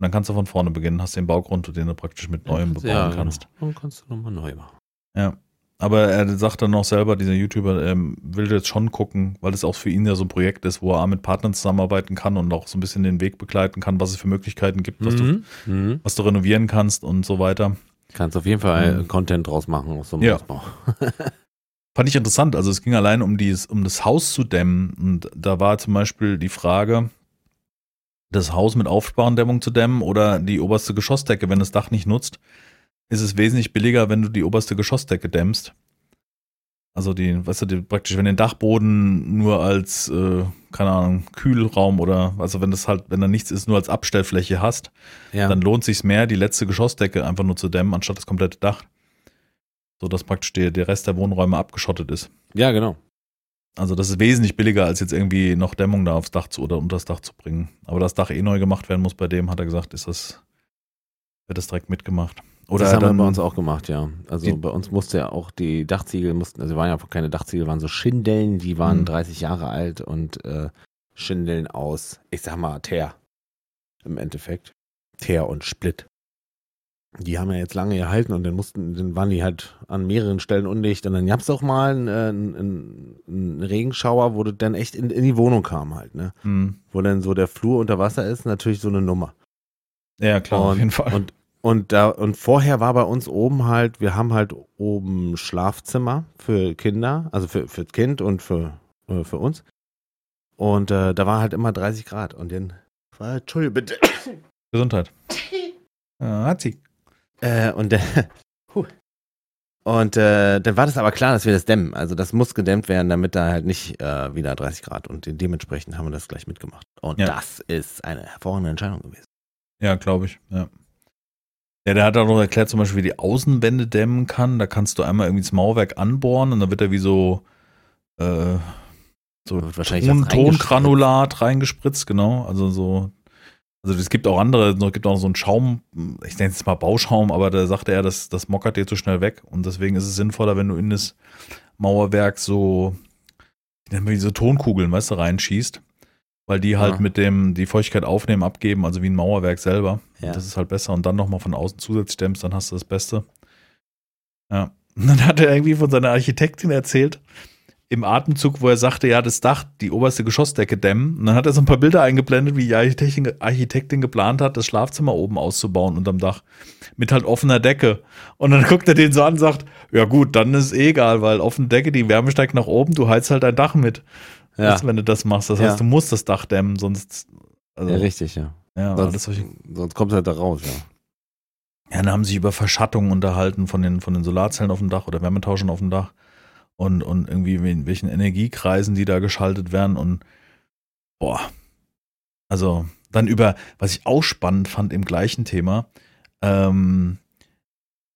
Und dann kannst du von vorne beginnen, hast den Baugrund, den du praktisch mit Neuem bebauen ja, kannst. Genau. Dann kannst du nochmal neu machen. Ja. Aber er sagt dann noch selber, dieser YouTuber, er will jetzt schon gucken, weil es auch für ihn ja so ein Projekt ist, wo er mit Partnern zusammenarbeiten kann und auch so ein bisschen den Weg begleiten kann, was es für Möglichkeiten gibt, was, mhm. du, mhm. was du renovieren kannst und so weiter. Kannst auf jeden Fall mhm. Content draus machen aus so einem ja. Ausbau. Fand ich interessant. Also es ging allein um, dieses, um das Haus zu dämmen. Und da war zum Beispiel die Frage, das Haus mit Aufsparendämmung zu dämmen oder die oberste Geschossdecke, wenn das Dach nicht nutzt, ist es wesentlich billiger, wenn du die oberste Geschossdecke dämmst. Also die, weißt du, die, praktisch, wenn den Dachboden nur als, äh, keine Ahnung, Kühlraum oder, also wenn das halt, wenn da nichts ist, nur als Abstellfläche hast, Ja. dann lohnt sich mehr, die letzte Geschossdecke einfach nur zu dämmen, anstatt das komplette Dach. So dass praktisch der, der Rest der Wohnräume abgeschottet ist. ja, genau. Also das ist wesentlich billiger, als jetzt irgendwie noch Dämmung da aufs Dach zu oder unter das Dach zu bringen. Aber das Dach eh neu gemacht werden muss bei dem, hat er gesagt, ist das, wird das direkt mitgemacht. Oder das haben dann, wir bei uns auch gemacht, ja. Also Die- bei uns musste ja auch die Dachziegel mussten, also waren ja keine Dachziegel, waren so Schindeln, die waren Mhm. 30 Jahre alt und äh, Schindeln aus, ich sag mal, Teer. Im Endeffekt. Teer und Split. Die haben ja jetzt lange gehalten und dann mussten, dann waren die halt an mehreren Stellen undicht und dann gab es auch mal einen, äh, einen, einen Regenschauer, wo das dann echt in, in die Wohnung kam halt, ne? Hm. Wo dann so der Flur unter Wasser ist, natürlich so eine Nummer. Ja, klar, auf Und- jeden Fall. Und, und da, und vorher war bei uns oben halt, wir haben halt oben Schlafzimmer für Kinder, also für, für das Kind und für, äh, für uns. Und äh, da war halt immer 30 Grad. Und dann war, Entschuldigung, bitte. Gesundheit. Ja, hat sie. Äh, und dann, Huh. und äh, dann war das aber klar, dass wir das dämmen. Also das muss gedämmt werden, damit da halt nicht äh, wieder 30 Grad. Und de dementsprechend haben wir das gleich mitgemacht. Und Ja. das ist eine hervorragende Entscheidung gewesen. Ja, glaube ich. Ja. Ja, der hat auch noch erklärt, zum Beispiel, wie die Außenwände dämmen kann. Da kannst du einmal irgendwie das Mauerwerk anbohren und dann wird er wie so, äh, so Ton. Tongranulat reingespritzt, genau. Also so, also es gibt auch andere, es gibt auch so einen Schaum, ich nenne es mal Bauschaum, aber da sagte er, das, das mockert dir zu schnell weg und deswegen ist es sinnvoller, wenn du in das Mauerwerk so, ich nenne mal wie so Tonkugeln, weißt du, reinschießt, weil die halt Ja. mit dem, die Feuchtigkeit aufnehmen, abgeben, also wie ein Mauerwerk selber. Ja. Das ist halt besser und dann nochmal von außen zusätzlich dämmst, dann hast du das Beste. Ja. Und dann hat er irgendwie von seiner Architektin erzählt, im Atemzug, wo er sagte, ja, das Dach, die oberste Geschossdecke dämmen. Und dann hat er so ein paar Bilder eingeblendet, wie die Architektin, Architektin geplant hat, das Schlafzimmer oben auszubauen unterm Dach. Mit halt offener Decke. Und dann guckt er den so an und sagt, ja gut, dann ist es eh egal, weil offene Decke, die Wärme steigt nach oben, du heizt halt dein Dach mit. Ja, du, wenn du das machst. Das Ja. heißt, du musst das Dach dämmen, sonst. Also, ja richtig, ja. ja, Sonst, solche sonst kommt halt da raus, ja. Ja, dann haben sie sich über Verschattung unterhalten von den, von den Solarzellen auf dem Dach oder Wärmetauschern auf dem Dach und, und irgendwie in welchen Energiekreisen die da geschaltet werden und boah. Also dann über, was ich auch spannend fand im gleichen Thema, ähm,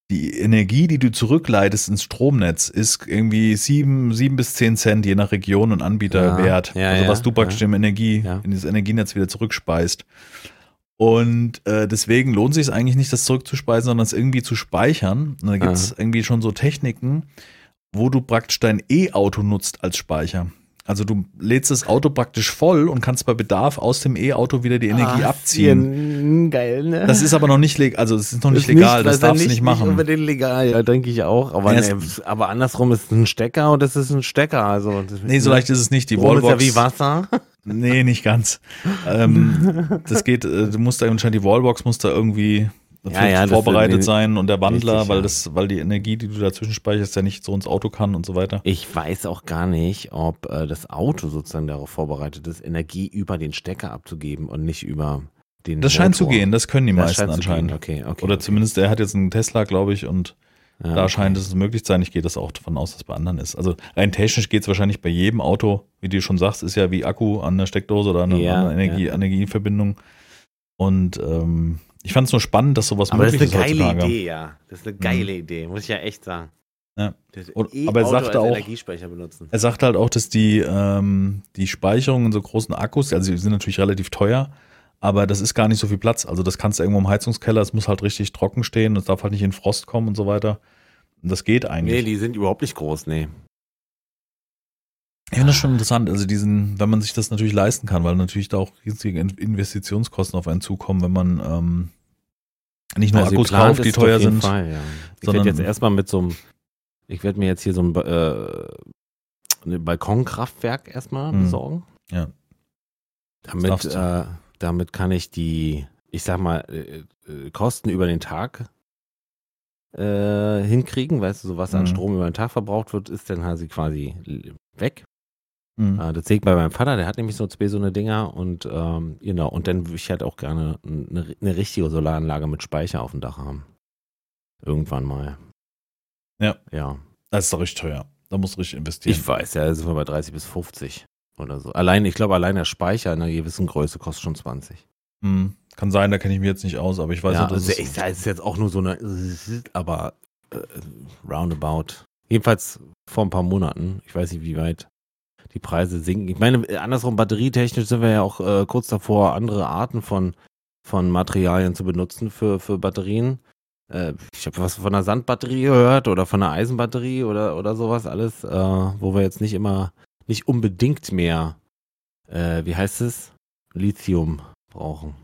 die Energie, die du zurückleitest ins Stromnetz, ist irgendwie sieben, sieben bis zehn Cent je nach Region und Anbieter Ja, wert. ja, also was du praktisch ja. im Energie, in dieses Energienetz wieder zurückspeist. Und äh, deswegen lohnt sich es eigentlich nicht, das zurückzuspeisen, sondern es irgendwie zu speichern. Und da gibt es irgendwie schon so Techniken, wo du praktisch dein E-Auto nutzt als Speicher. Also du lädst das Auto praktisch voll und kannst bei Bedarf aus dem E-Auto wieder die Energie Ah, abziehen. Geil, ne? Das ist aber noch nicht legal, also es ist noch nicht Ist legal, das ist ja darfst du nicht machen. Nicht unbedingt legal, ja, denke ich auch. Aber, Ja, nee, aber andersrum ist es ein Stecker und es ist ein Stecker. Also, das- nee, so leicht ist es nicht. Die Strom ist Wallbox. ja wie Wasser. Nee, nicht ganz. ähm, das geht, äh, du musst da anscheinend, die Wallbox muss da irgendwie Ja, ja, vorbereitet sein und der Wandler, richtig, weil das, weil die Energie, die du dazwischen speicherst, ja nicht so ins Auto kann und so weiter. Ich weiß auch gar nicht, ob äh, das Auto sozusagen darauf vorbereitet ist, Energie über den Stecker abzugeben und nicht über den Das scheint zu Motor. gehen, das können die Das meisten anscheinend. Okay, okay. Oder okay. zumindest, er hat jetzt einen Tesla, glaube ich, und Ja, da scheint es möglich zu sein. Ich gehe das auch davon aus, dass es bei anderen ist. Also rein technisch geht es wahrscheinlich bei jedem Auto, wie du schon sagst, ist ja wie Akku an der Steckdose oder an einer, Energie. Energieverbindung. Und ähm, ich fand es nur spannend, dass sowas Aber das möglich ist eine geile heutzutage. Idee, ja. Das ist eine geile Idee, muss ich ja echt sagen. Ja. Das Und- E-Auto aber er sagte auch- Energiespeicher benutzen. Er sagt halt auch, dass die, ähm, die Speicherung in so großen Akkus, also die sind natürlich relativ teuer, aber das ist gar nicht so viel Platz. Also das kannst du irgendwo im Heizungskeller, es muss halt richtig trocken stehen, es darf halt nicht in Frost kommen und so weiter. Und das geht Nee, eigentlich. die sind überhaupt nicht groß, nee. Ich finde das schon interessant, also diesen, wenn man sich das natürlich leisten kann, weil natürlich da auch riesige In- Investitionskosten auf einen zukommen, wenn man ähm, nicht nur Also Akkus kauft, die teuer sind. Fall, ja. Ich werde jetzt erstmal mit so einem, ich werde mir jetzt hier so ein äh, Balkonkraftwerk erstmal Hm. besorgen. Ja. Damit, äh, damit kann ich die, ich sag mal, äh, äh, Kosten über den Tag äh, hinkriegen. Weißt du, so was an Mhm. Strom über den Tag verbraucht wird, ist dann halt quasi weg. Mhm. Äh, das sehe ich bei meinem Vater, der hat nämlich so zwei so eine Dinger und ähm, genau, und dann würde ich halt auch gerne eine, eine richtige Solaranlage mit Speicher auf dem Dach haben. Irgendwann mal. Ja. Ja. Das ist doch richtig teuer. Da musst du richtig investieren. Ich weiß, ja, da sind wir bei 30 bis 50 oder so. Allein, ich glaube, allein der Speicher in einer gewissen Größe kostet schon 20. Hm, kann sein, da kenne ich mich jetzt nicht aus, aber ich weiß ja, also, es, ich, es ist jetzt auch nur so eine, aber äh, roundabout. Jedenfalls vor ein paar Monaten. Ich weiß nicht, wie weit die Preise sinken. Ich meine, andersrum, batterietechnisch sind wir ja auch äh, kurz davor, andere Arten von, von Materialien zu benutzen für, für Batterien. Äh, ich habe was von einer Sandbatterie gehört oder von einer Eisenbatterie oder, oder sowas alles, äh, wo wir jetzt nicht immer, nicht unbedingt mehr, äh, wie heißt es? Lithium brauchen.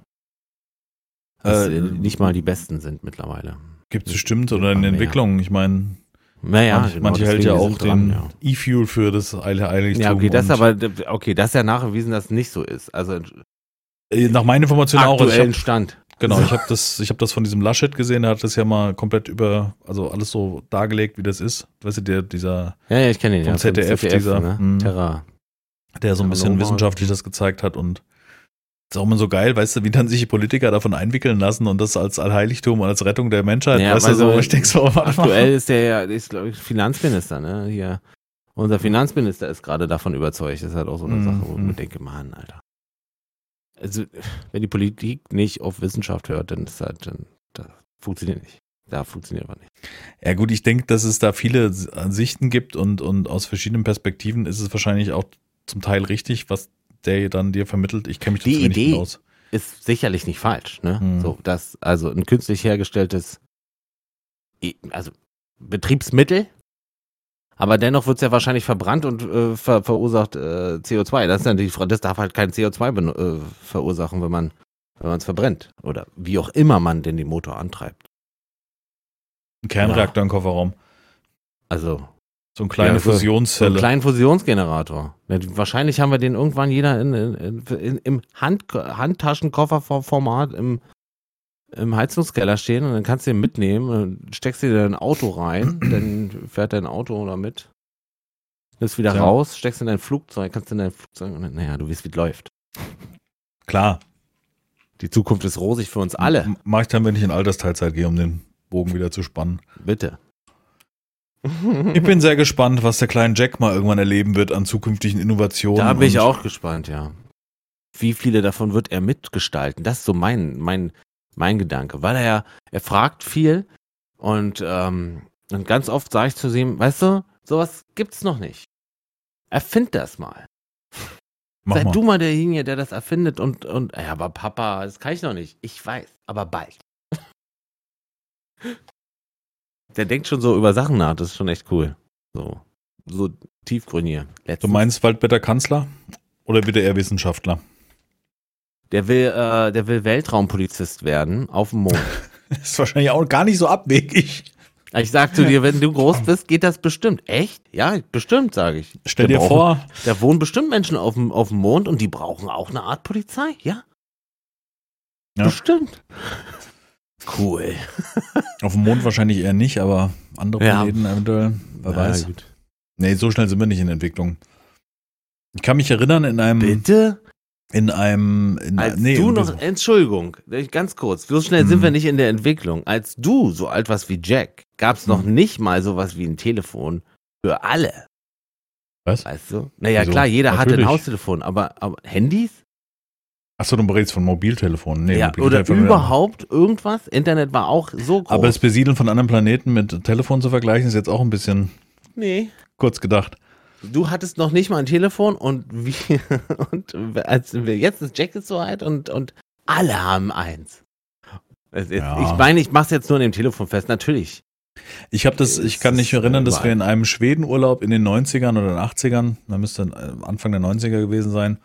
Äh, äh, nicht mal die besten sind mittlerweile. gibt es bestimmt oder in. Entwicklung. Ich meine, Naja, manche, genau, manche hält ja auch dran, den ja. E-Fuel für das Eile Heiligtum. Ja, okay, das aber, okay, das ist ja nachgewiesen, dass es nicht so ist. Also äh, Nach meiner Information auch. Also hab, Stand. genau, ich habe das, ich hab das von diesem Laschet gesehen, der hat das ja mal komplett über, also alles so dargelegt, wie das ist. Weißt du, der, dieser, Ja, ja, ich kenne ihn. Vom ja, ZDF, dieser, ne? hm. Terra. der so ein bisschen wissenschaftlich das gezeigt hat und ist auch immer so geil, weißt du, wie dann sich die Politiker davon einwickeln lassen und das als Allheiligtum und als Rettung der Menschheit, Ja, weißt du, so, so- ich denk so. Aktuell ist der ja, ist, glaube ich, Finanzminister, ne? Hier. Unser Finanzminister ist gerade davon überzeugt. Das ist halt auch so eine Mhm. Sache, wo ich mir denke, Mann, Alter. Also, wenn die Politik nicht auf Wissenschaft hört, dann ist halt, dann, das funktioniert nicht. Da funktioniert aber nicht. Ja gut, ich denke, dass es da viele Sichten gibt und, und aus verschiedenen Perspektiven ist es wahrscheinlich auch zum Teil richtig, was der dann dir vermittelt. Ich kenne mich Die Idee- aus. Ist sicherlich nicht falsch, ne? Mhm. So, dass, also ein künstlich hergestelltes, also Betriebsmittel, aber dennoch wird es ja wahrscheinlich verbrannt und äh, ver verursacht äh, CO2. Das ist Frage, das darf halt kein CO2 benu- äh, verursachen, wenn man wenn man es verbrennt. Oder wie auch immer man denn den Motor antreibt. Ein Kernreaktor im Kofferraum. Also So eine kleine Ja, so- so Fusionszelle. einen kleinen Fusionsgenerator. Wahrscheinlich haben wir den irgendwann jeder in, in, in, im Hand, Handtaschenkofferformat im, im Heizungskeller stehen und dann kannst du den mitnehmen und steckst dir dein Auto rein, dann fährt dein Auto damit. Nimmst wieder Ja. raus, steckst in dein Flugzeug, kannst in dein Flugzeug und naja, du weißt, wie es läuft. Klar. Die Zukunft ist rosig für uns alle. M- Mach ich dann, wenn ich in Altersteilzeit gehe, um den Bogen wieder zu spannen. Bitte. Ich bin sehr gespannt, was der kleine Jack mal irgendwann erleben wird an zukünftigen Innovationen. Da bin ich auch gespannt, ja. Wie viele davon wird er mitgestalten? Das ist so mein, mein, mein Gedanke. Weil er ja, er fragt viel und, ähm, und ganz oft sage ich zu ihm, weißt du, sowas gibt's noch nicht. Erfind das mal. Mach Sei mal. du mal derjenige, der das erfindet und, und, ja, aber Papa, das kann ich noch nicht. Ich weiß, aber bald. Der denkt schon so über Sachen nach, das ist schon echt cool. So, so tiefgründig. Du meinst Waldbetter Kanzler? Oder wird er Wissenschaftler? Der will, äh, der will Weltraumpolizist werden auf dem Mond. ist wahrscheinlich auch gar nicht so abwegig. Ich sag zu dir, wenn du groß bist, geht das bestimmt. Echt? Ja, bestimmt, sage ich. Stell Wir dir brauchen- vor, Da wohnen bestimmt Menschen auf dem, auf dem Mond und die brauchen auch eine Art Polizei, ja? Ja. Bestimmt. Cool. auf dem Mond wahrscheinlich eher nicht, aber andere Ja. Planeten eventuell. Wer Na weiß. gut. Nee, so schnell sind wir nicht in Entwicklung. Ich kann mich erinnern, in einem, Bitte? in einem, in, Als nee, du noch, Entschuldigung, ganz kurz, so schnell sind Hm. wir nicht in der Entwicklung. Als du so alt warst wie Jack, gab's noch Hm. nicht mal sowas wie ein Telefon für alle. Was? Weißt du? Naja, Wieso? klar, jeder hatte ein Natürlich. Haustelefon, aber, aber Handys? Achso, du redest von Mobiltelefonen. Nee, ja, oder Mobiltelefone- überhaupt irgendwas? Internet war auch so groß. Aber das Besiedeln von anderen Planeten mit Telefon zu vergleichen, ist jetzt auch ein bisschen nee. kurz gedacht. Du hattest noch nicht mal ein Telefon und wie, und als jetzt ist Jack ist so alt und, und alle haben eins. Es ist, Ja. Ich meine, ich mach's jetzt nur an dem Telefon fest, natürlich. Ich habe das, ich kann Es mich ist erinnern, dass wir in einem Schwedenurlaub in den 90ern oder den 80ern, da müsste äh, Anfang der 90er gewesen sein,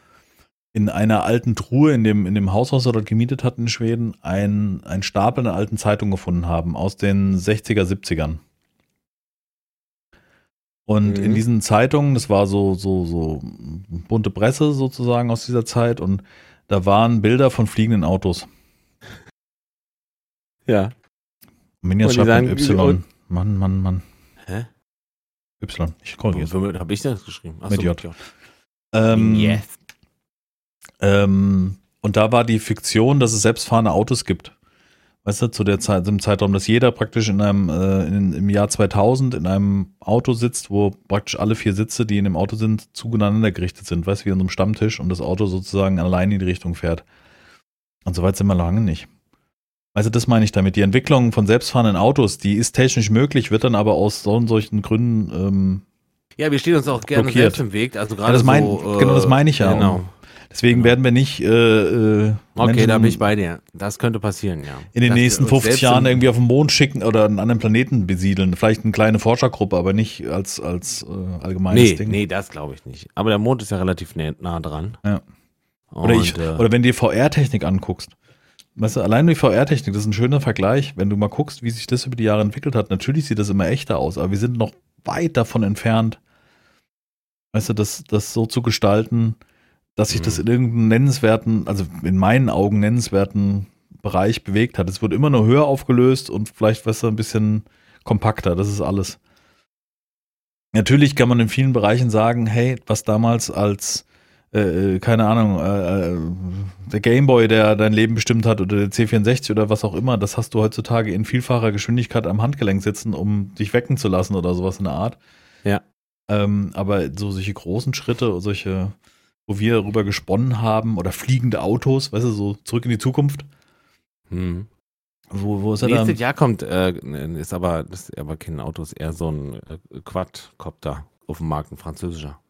in einer alten Truhe in dem, in dem Haus, was wir dort gemietet hatten in Schweden, ein, ein Stapel an alten Zeitungen gefunden haben aus den 60er, 70ern. Und Mhm. in diesen Zeitungen, das war so, so, so bunte Presse sozusagen aus dieser Zeit und da waren Bilder von fliegenden Autos. Ja. Minja schreibt sagen, mit Y. Mann, Mann, Mann. Hä? Y. Ich korrigiere. Womit habe ich das geschrieben? Ach Mit so, J. Ähm, yes. Ähm, und da war die Fiktion, dass es selbstfahrende Autos gibt. weißt du, zu der Zeit, im Zeitraum, dass jeder praktisch in einem, äh, in, im Jahr 2000 in einem Auto sitzt, wo praktisch alle vier Sitze, die in dem Auto sind, zueinander gerichtet sind, weißt du, wie in so einem Stammtisch und das Auto sozusagen allein in die Richtung fährt. Und so weit sind wir lange nicht. Also das meine ich damit. Die Entwicklung von selbstfahrenden Autos, die ist technisch möglich, wird dann aber aus so und solchen Gründen ähm, Ja, wir stehen uns auch gerne Blockiert. selbst im Weg. Also ja, gerade das mein, so, äh, genau das meine ich ja. Genau. Deswegen Genau. werden wir nicht äh, äh, Okay, da bin ich bei dir. Das könnte passieren, ja. in den Dass nächsten uns 50 selbst Jahren irgendwie auf den Mond schicken oder einen anderen Planeten besiedeln. Vielleicht eine kleine Forschergruppe, aber nicht als, als äh, allgemeines Nee, Ding. nee, das glaube ich nicht. Aber der Mond ist ja relativ nah, nah dran. Ja. Oder, Und, ich, äh, oder wenn du dir VR-Technik anguckst. Weißt du, allein die VR-Technik, das ist ein schöner Vergleich, wenn du mal guckst, wie sich das über die Jahre entwickelt hat. Natürlich sieht das immer echter aus, aber wir sind noch weit davon entfernt, weißt du, das, das so zu gestalten, dass sich das Mhm. in irgendeinem nennenswerten, also in meinen Augen nennenswerten Bereich bewegt hat. Es wird immer nur höher aufgelöst und vielleicht, weißt du, ein bisschen kompakter. Das ist alles. Natürlich kann man in vielen Bereichen sagen, hey, was damals als äh, keine Ahnung, äh, äh, der Gameboy, der dein Leben bestimmt hat oder der C64 oder was auch immer, das hast du heutzutage in vielfacher Geschwindigkeit am Handgelenk sitzen, um dich wecken zu lassen oder sowas in der Art. Ja. Ähm, aber so solche großen Schritte, solche, wo wir darüber gesponnen haben oder fliegende Autos, weißt du, so zurück in die Zukunft, hm. wo, wo ist er? Nächstes Jahr kommt, äh, ist aber, das ist aber kein Auto, ist eher so ein äh, Quadcopter auf dem Markt, ein französischer.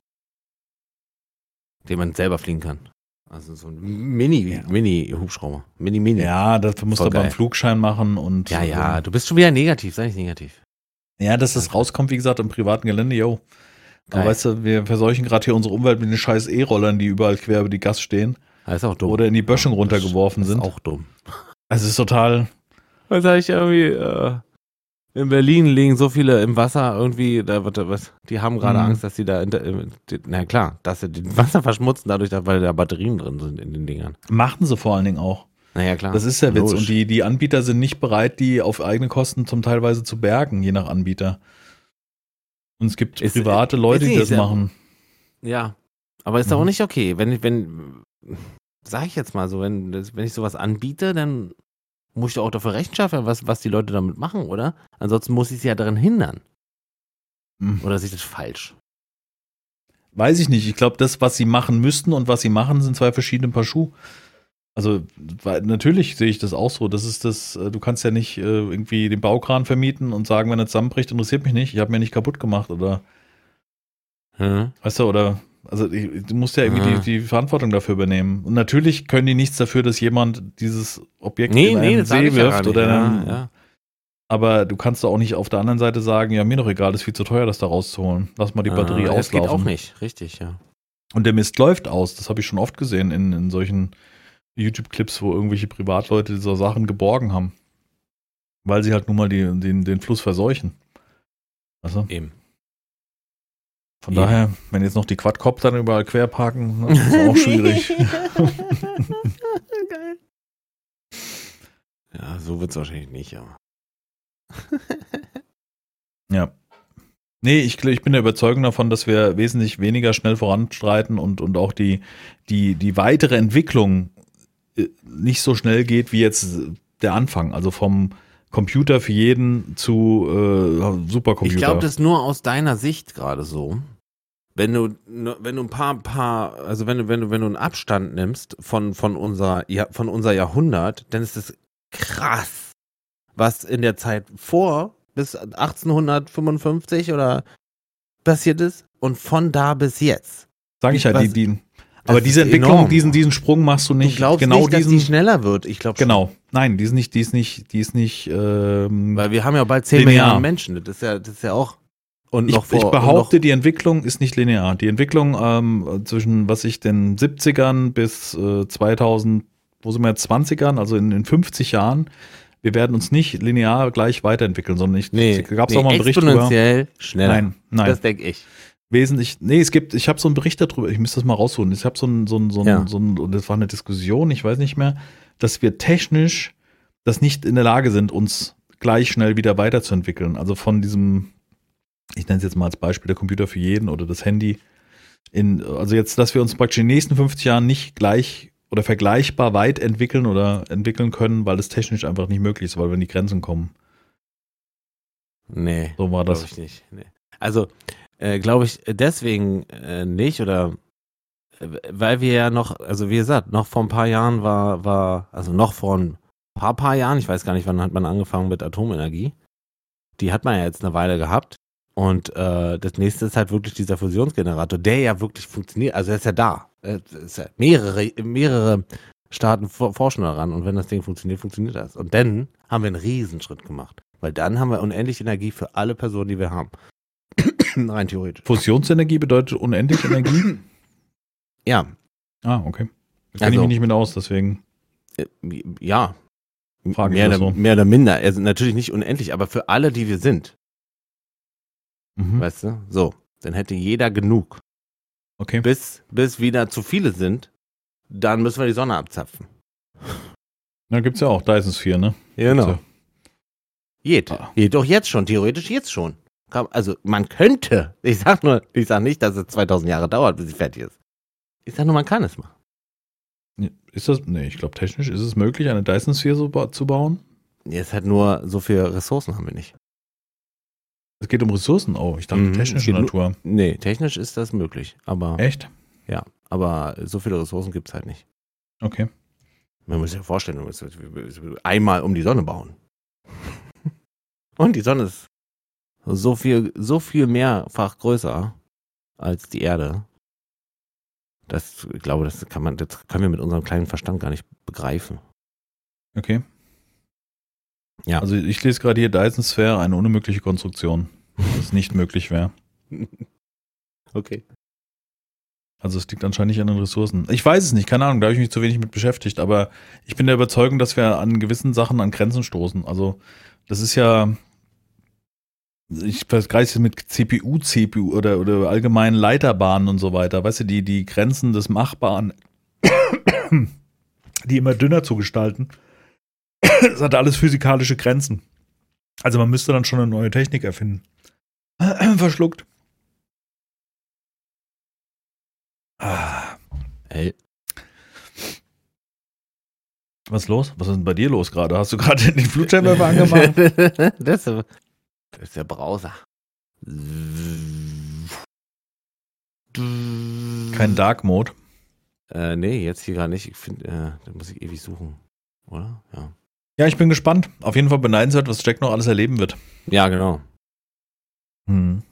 Den man selber fliegen kann. Also so ein Mini, Ja. Mini-Hubschrauber. Mini-Mini. Ja, dafür musst du Voll aber einen. Flugschein machen und ja, ja, du bist schon wieder negativ, sei nicht negativ. Ja, dass das rauskommt, wie gesagt, im privaten Gelände, yo. Aber Geil. weißt du, wir verseuchen gerade hier unsere Umwelt mit den scheiß E-Rollern, die überall quer über die Gas stehen Das ist auch dumm. oder in die Böschung runtergeworfen das ist sind. auch dumm. Also es ist total, Was habe ich irgendwie, äh, in Berlin liegen so viele im Wasser irgendwie, da wird was, die haben gerade Mhm. Angst, dass sie da, in, na klar, dass sie das Wasser verschmutzen, dadurch, weil da Batterien drin sind in den Dingern. machen sie vor allen Dingen auch. Naja, klar. Das ist der Witz. Logisch. Und die, die Anbieter sind nicht bereit, die auf eigene Kosten zum Teilweise zu bergen, je nach Anbieter. Und es gibt Ist- private Leute, die das ja. machen. Ja, aber ist Mhm. auch nicht okay. Wenn, ich- wenn, sag ich jetzt mal so, wenn, wenn ich sowas anbiete, dann muss ich auch dafür Rechenschaft haben, was, was die Leute damit machen, oder? Ansonsten muss ich sie ja daran hindern. Hm. Oder sehe ich das falsch? Weiß ich nicht. Ich glaube, das, was sie machen müssten und was sie machen, sind zwei verschiedene Paar Schuhe. Also, natürlich sehe ich das auch so. Das ist das, äh, du kannst ja nicht äh, irgendwie den Baukran vermieten und sagen, wenn er zusammenbricht, interessiert mich nicht, ich habe mir nicht kaputt gemacht oder, Hm? weißt du, oder, also ich- du musst ja irgendwie Ah. die, die Verantwortung dafür übernehmen. Und natürlich können die nichts dafür, dass jemand dieses Objekt Nee, in nee, einen das sag See ja wirft nicht. oder ja, ja. aber du kannst auch nicht auf der anderen Seite sagen, ja, mir doch egal, ist viel zu teuer, das da rauszuholen. Lass mal die Batterie Ah, Das geht auslaufen. auch nicht, richtig, ja. Und der Mist läuft aus. Das habe ich schon oft gesehen in, in solchen YouTube-Clips, wo irgendwelche Privatleute so Sachen geborgen haben. Weil sie halt nun mal die, den, den Fluss verseuchen. Also, Eben. von Ja. daher, wenn jetzt noch die Quadcopter dann überall quer parken, ne, ist auch schwierig. Geil. Ja, so wird es wahrscheinlich nicht, aber. ja. Nee, ich, ich bin der Überzeugung davon, dass wir wesentlich weniger schnell voranstreiten und, und auch die, die, die weitere Entwicklung nicht so schnell geht wie jetzt der Anfang. Also vom Computer für jeden zu äh, Supercomputer. Ich glaube, das ist nur aus deiner Sicht gerade so. Wenn du, wenn du ein paar, paar, also wenn du, wenn du, wenn du einen Abstand nimmst von, von unser, ja, von unser Jahrhundert, dann ist es krass, was in der Zeit vor bis 1855 oder passiert ist und von da bis jetzt. Sag ich ja, was- die, die, aber diese Entwicklung, enorm. diesen, diesen Sprung machst du Du nicht. glaubst genau nicht, dass diesen, die schneller wird. Ich glaube genau. Nein, die ist nicht, die ist nicht, die ist nicht, ähm, Weil wir haben ja bald 10 Linear. Milliarden Menschen. Das ist ja, das ist ja auch. Und Ich, noch vor, ich und behaupte, die Entwicklung ist nicht linear. Die Entwicklung ähm, zwischen, was ich, den 70ern bis äh, 2000, wo sind wir jetzt, 20ern, also in, in 50 Jahren, wir werden uns nicht linear gleich weiterentwickeln, sondern ich, nee, gab es nee, auch mal einen Bericht drüber. exponentiell schneller. Nein, nein. Das denke ich. Wesentlich, nee, es gibt, ich habe so einen Bericht darüber, ich müsste das mal rausholen. Ich habe so ein, so ein, so ein, Ja. so ein, und das war eine Diskussion, ich weiß nicht mehr, dass wir technisch das nicht in der Lage sind, uns gleich schnell wieder weiterzuentwickeln. Also von diesem, ich nenne es jetzt mal als Beispiel, der Computer für jeden oder das Handy. In, also jetzt, dass wir uns praktisch in den nächsten 50 Jahren nicht gleich oder vergleichbar weit entwickeln oder entwickeln können, weil es technisch einfach nicht möglich ist, weil wenn die Grenzen kommen. Nee. So war das. Ich nicht. Nee. Also, äh, glaube ich, deswegen äh, nicht oder äh, weil wir ja noch, also wie gesagt, noch vor ein paar Jahren war, war, also noch vor ein paar, paar Jahren, ich weiß gar nicht, wann hat man angefangen mit Atomenergie. Die hat man ja jetzt eine Weile gehabt. Und äh, das nächste ist halt wirklich dieser Fusionsgenerator, der ja wirklich funktioniert. Also er ist ja da. Ist ja mehrere, mehrere Staaten forschen daran. Und wenn das Ding funktioniert, funktioniert das. Und dann haben wir einen Riesenschritt gemacht. Weil dann haben wir unendlich Energie für alle Personen, die wir haben. Rein theoretisch. Fusionsenergie bedeutet unendlich Energie? Ja. Ah, okay. Da kenne also, ich mich nicht mit aus, deswegen. Äh, ja. Frage mehr, oder, so. mehr oder minder. Also natürlich nicht unendlich, aber für alle, die wir sind. Mhm. Weißt du? So. Dann hätte jeder genug. Okay. Bis, bis wieder zu viele sind, dann müssen wir die Sonne abzapfen. Da gibt es ja auch Dyson Sphere, ne? Genau. Ja. Geht. Ah. Geht doch jetzt schon, theoretisch jetzt schon. Also man könnte. Ich sag nur, ich sag nicht, dass es 2000 Jahre dauert, bis sie fertig ist. Ich sag nur, man kann es machen. Ist das, nee, ich glaube technisch ist es möglich, eine Dyson Sphere so ba zu bauen? Jetzt hat nur so viele Ressourcen haben wir nicht. Es geht um Ressourcen, oh, ich dachte mhm, technische Natur. Nee, technisch ist das möglich, aber. Echt? Ja, aber so viele Ressourcen gibt es halt nicht. Okay. Man muss sich ja vorstellen, man muss einmal um die Sonne bauen. Und die Sonne ist so viel, so viel mehrfach größer als die Erde. Das, ich glaube, das kann man, das können wir mit unserem kleinen Verstand gar nicht begreifen. Okay. Ja. Also ich lese gerade hier Dyson Sphere, eine unmögliche Konstruktion, das nicht möglich wäre. Okay. Also es liegt anscheinend nicht an den Ressourcen. Ich weiß es nicht, keine Ahnung, da habe ich mich zu wenig mit beschäftigt, aber ich bin der Überzeugung, dass wir an gewissen Sachen an Grenzen stoßen. Also das ist ja, ich vergleiche es mit CPU, CPU oder, oder allgemeinen Leiterbahnen und so weiter. Weißt du, die, die Grenzen des Machbaren, die immer dünner zu gestalten. Das hat alles physikalische Grenzen. Also man müsste dann schon eine neue Technik erfinden. Verschluckt. Ah. Ey. Was ist los? Was ist denn bei dir los gerade? Hast du gerade den Flutscheinwerfer angemacht? das, das ist der Browser. Kein Dark Mode? Äh, nee, jetzt hier gar nicht. Ich finde, äh, da muss ich ewig suchen. Oder? Ja. Ja, ich bin gespannt. Auf jeden Fall beneidenswert, was Jack noch alles erleben wird. Ja, genau. Hm.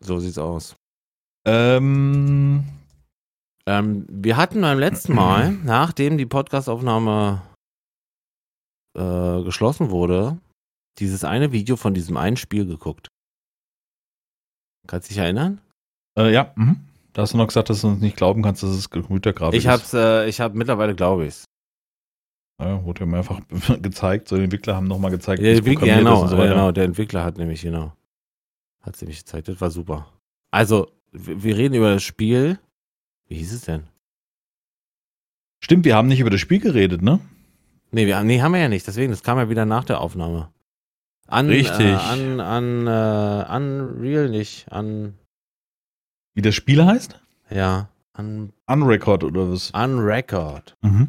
So sieht's aus. Ähm, ähm, wir hatten beim letzten Mal, nachdem die Podcastaufnahme äh, geschlossen wurde, dieses eine Video von diesem einen Spiel geguckt. Kannst du dich erinnern? Äh, ja. Mhm. Da hast du noch gesagt, dass du uns nicht glauben kannst, dass es Computergrafik ich hab's, ist. Äh, ich habe mittlerweile glaube ich's. Ja, wurde ja mehrfach gezeigt. So, die Entwickler haben nochmal gezeigt, wie es programmiert genau, so. Genau, der Entwickler hat nämlich, genau. Hat sie nämlich gezeigt, das war super. Also, wir reden über das Spiel. Wie hieß es denn? Stimmt, wir haben nicht über das Spiel geredet, ne? Nee, wir, nee, haben wir ja nicht. Deswegen, das kam ja wieder nach der Aufnahme. An, Richtig. Äh, an, an, äh, Unreal nicht. An. Wie das Spiel heißt? Ja. An, Unrecord oder was? Unrecord. Mhm.